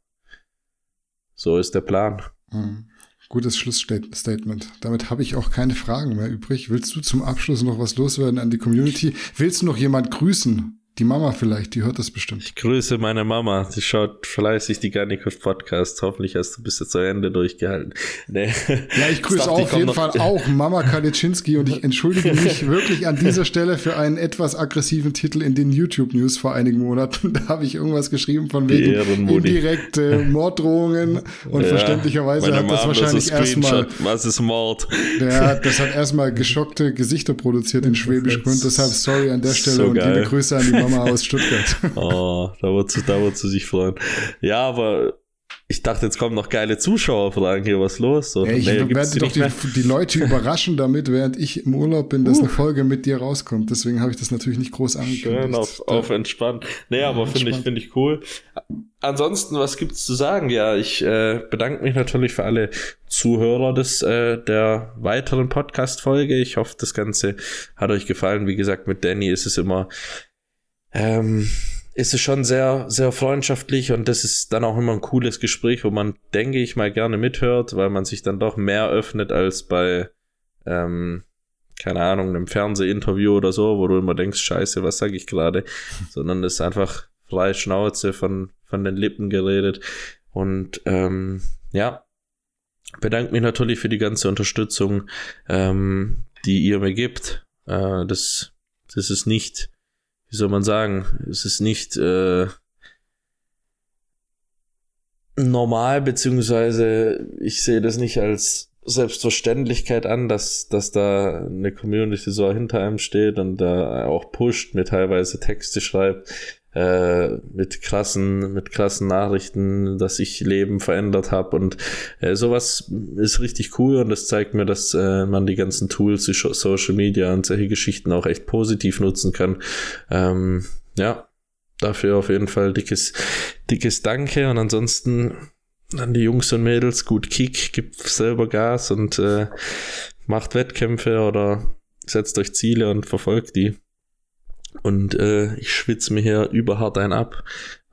[SPEAKER 5] so ist der Plan.
[SPEAKER 4] Mhm. Gutes Schlussstatement. Damit habe ich auch keine Fragen mehr übrig. Willst du zum Abschluss noch was loswerden an die Community? Willst du noch jemand grüßen? Die Mama vielleicht, die hört das bestimmt.
[SPEAKER 5] Ich grüße meine Mama. Die schaut fleißig die Garnikus Podcast. Hoffentlich hast du bis zu Ende durchgehalten.
[SPEAKER 4] Nee. Ja, ich grüße auf jeden Fall auch Mama Kalitschinski und ich entschuldige mich wirklich an dieser Stelle für einen etwas aggressiven Titel in den YouTube News vor einigen Monaten. Da habe ich irgendwas geschrieben von wegen indirekte Morddrohungen und ja, verständlicherweise hat das wahrscheinlich erstmal.
[SPEAKER 5] Was ist Mord?
[SPEAKER 4] Ja, das hat erstmal geschockte Gesichter produziert in Schwäbisch Grund. Deshalb sorry an der Stelle so und liebe Grüße an die Mama aus Stuttgart.
[SPEAKER 5] oh, da wird sie, da wird sie sich freuen. Ja, aber ich dachte, jetzt kommen noch geile Zuschauerfragen hier, was los? So,
[SPEAKER 4] ja, ich nee, werde doch die, die, Leute überraschen damit, während ich im Urlaub bin, dass uh. eine Folge mit dir rauskommt. Deswegen habe ich das natürlich nicht groß angekündigt.
[SPEAKER 5] Schön auf, auf entspannt. Nee, ja, aber finde ich, finde ich cool. Ansonsten, was gibt's zu sagen? Ja, ich äh, bedanke mich natürlich für alle Zuhörer des äh, der weiteren Podcast-Folge. Ich hoffe, das Ganze hat euch gefallen. Wie gesagt, mit Danny ist es immer ähm, ist es schon sehr, sehr freundschaftlich und das ist dann auch immer ein cooles Gespräch, wo man, denke ich, mal gerne mithört, weil man sich dann doch mehr öffnet als bei, ähm, keine Ahnung, einem Fernsehinterview oder so, wo du immer denkst, scheiße, was sage ich gerade, sondern es ist einfach freie Schnauze von, von den Lippen geredet und ähm, ja, bedanke mich natürlich für die ganze Unterstützung, ähm, die ihr mir gibt. Äh, das, das ist nicht wie soll man sagen, es ist nicht äh, normal, beziehungsweise ich sehe das nicht als Selbstverständlichkeit an, dass, dass da eine Community so hinter einem steht und da auch pusht, mir teilweise Texte schreibt, äh, mit krassen, mit krassen Nachrichten, dass ich Leben verändert habe und äh, sowas ist richtig cool und das zeigt mir, dass äh, man die ganzen Tools, wie Social Media und solche Geschichten auch echt positiv nutzen kann. Ähm, ja, dafür auf jeden Fall dickes, dickes Danke und ansonsten an die Jungs und Mädels gut Kick, gibt selber Gas und äh, macht Wettkämpfe oder setzt euch Ziele und verfolgt die. Und äh, ich schwitze mir hier überhart ein ab.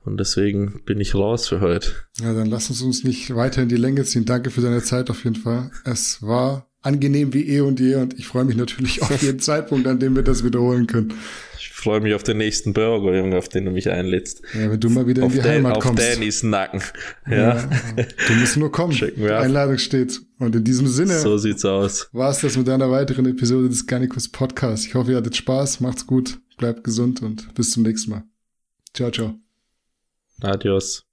[SPEAKER 5] Und deswegen bin ich raus für heute.
[SPEAKER 4] Ja, dann lass uns uns nicht weiter in die Länge ziehen. Danke für deine Zeit auf jeden Fall. Es war angenehm wie eh und je und ich freue mich natürlich auf jeden Zeitpunkt, an dem wir das wiederholen können.
[SPEAKER 5] Ich freue mich auf den nächsten Burger, Junge, auf den du mich einlädst.
[SPEAKER 4] Ja, wenn du mal wieder auf in die Dan, Heimat kommst.
[SPEAKER 5] Auf Dannys Nacken. Ja.
[SPEAKER 4] ja. Du musst nur kommen. Die Einladung steht. Und in diesem Sinne.
[SPEAKER 5] So sieht's aus.
[SPEAKER 4] War es das mit einer weiteren Episode des Garnicus Podcasts. Ich hoffe, ihr hattet Spaß. Macht's gut. Bleibt gesund und bis zum nächsten Mal. Ciao, ciao.
[SPEAKER 5] Adios.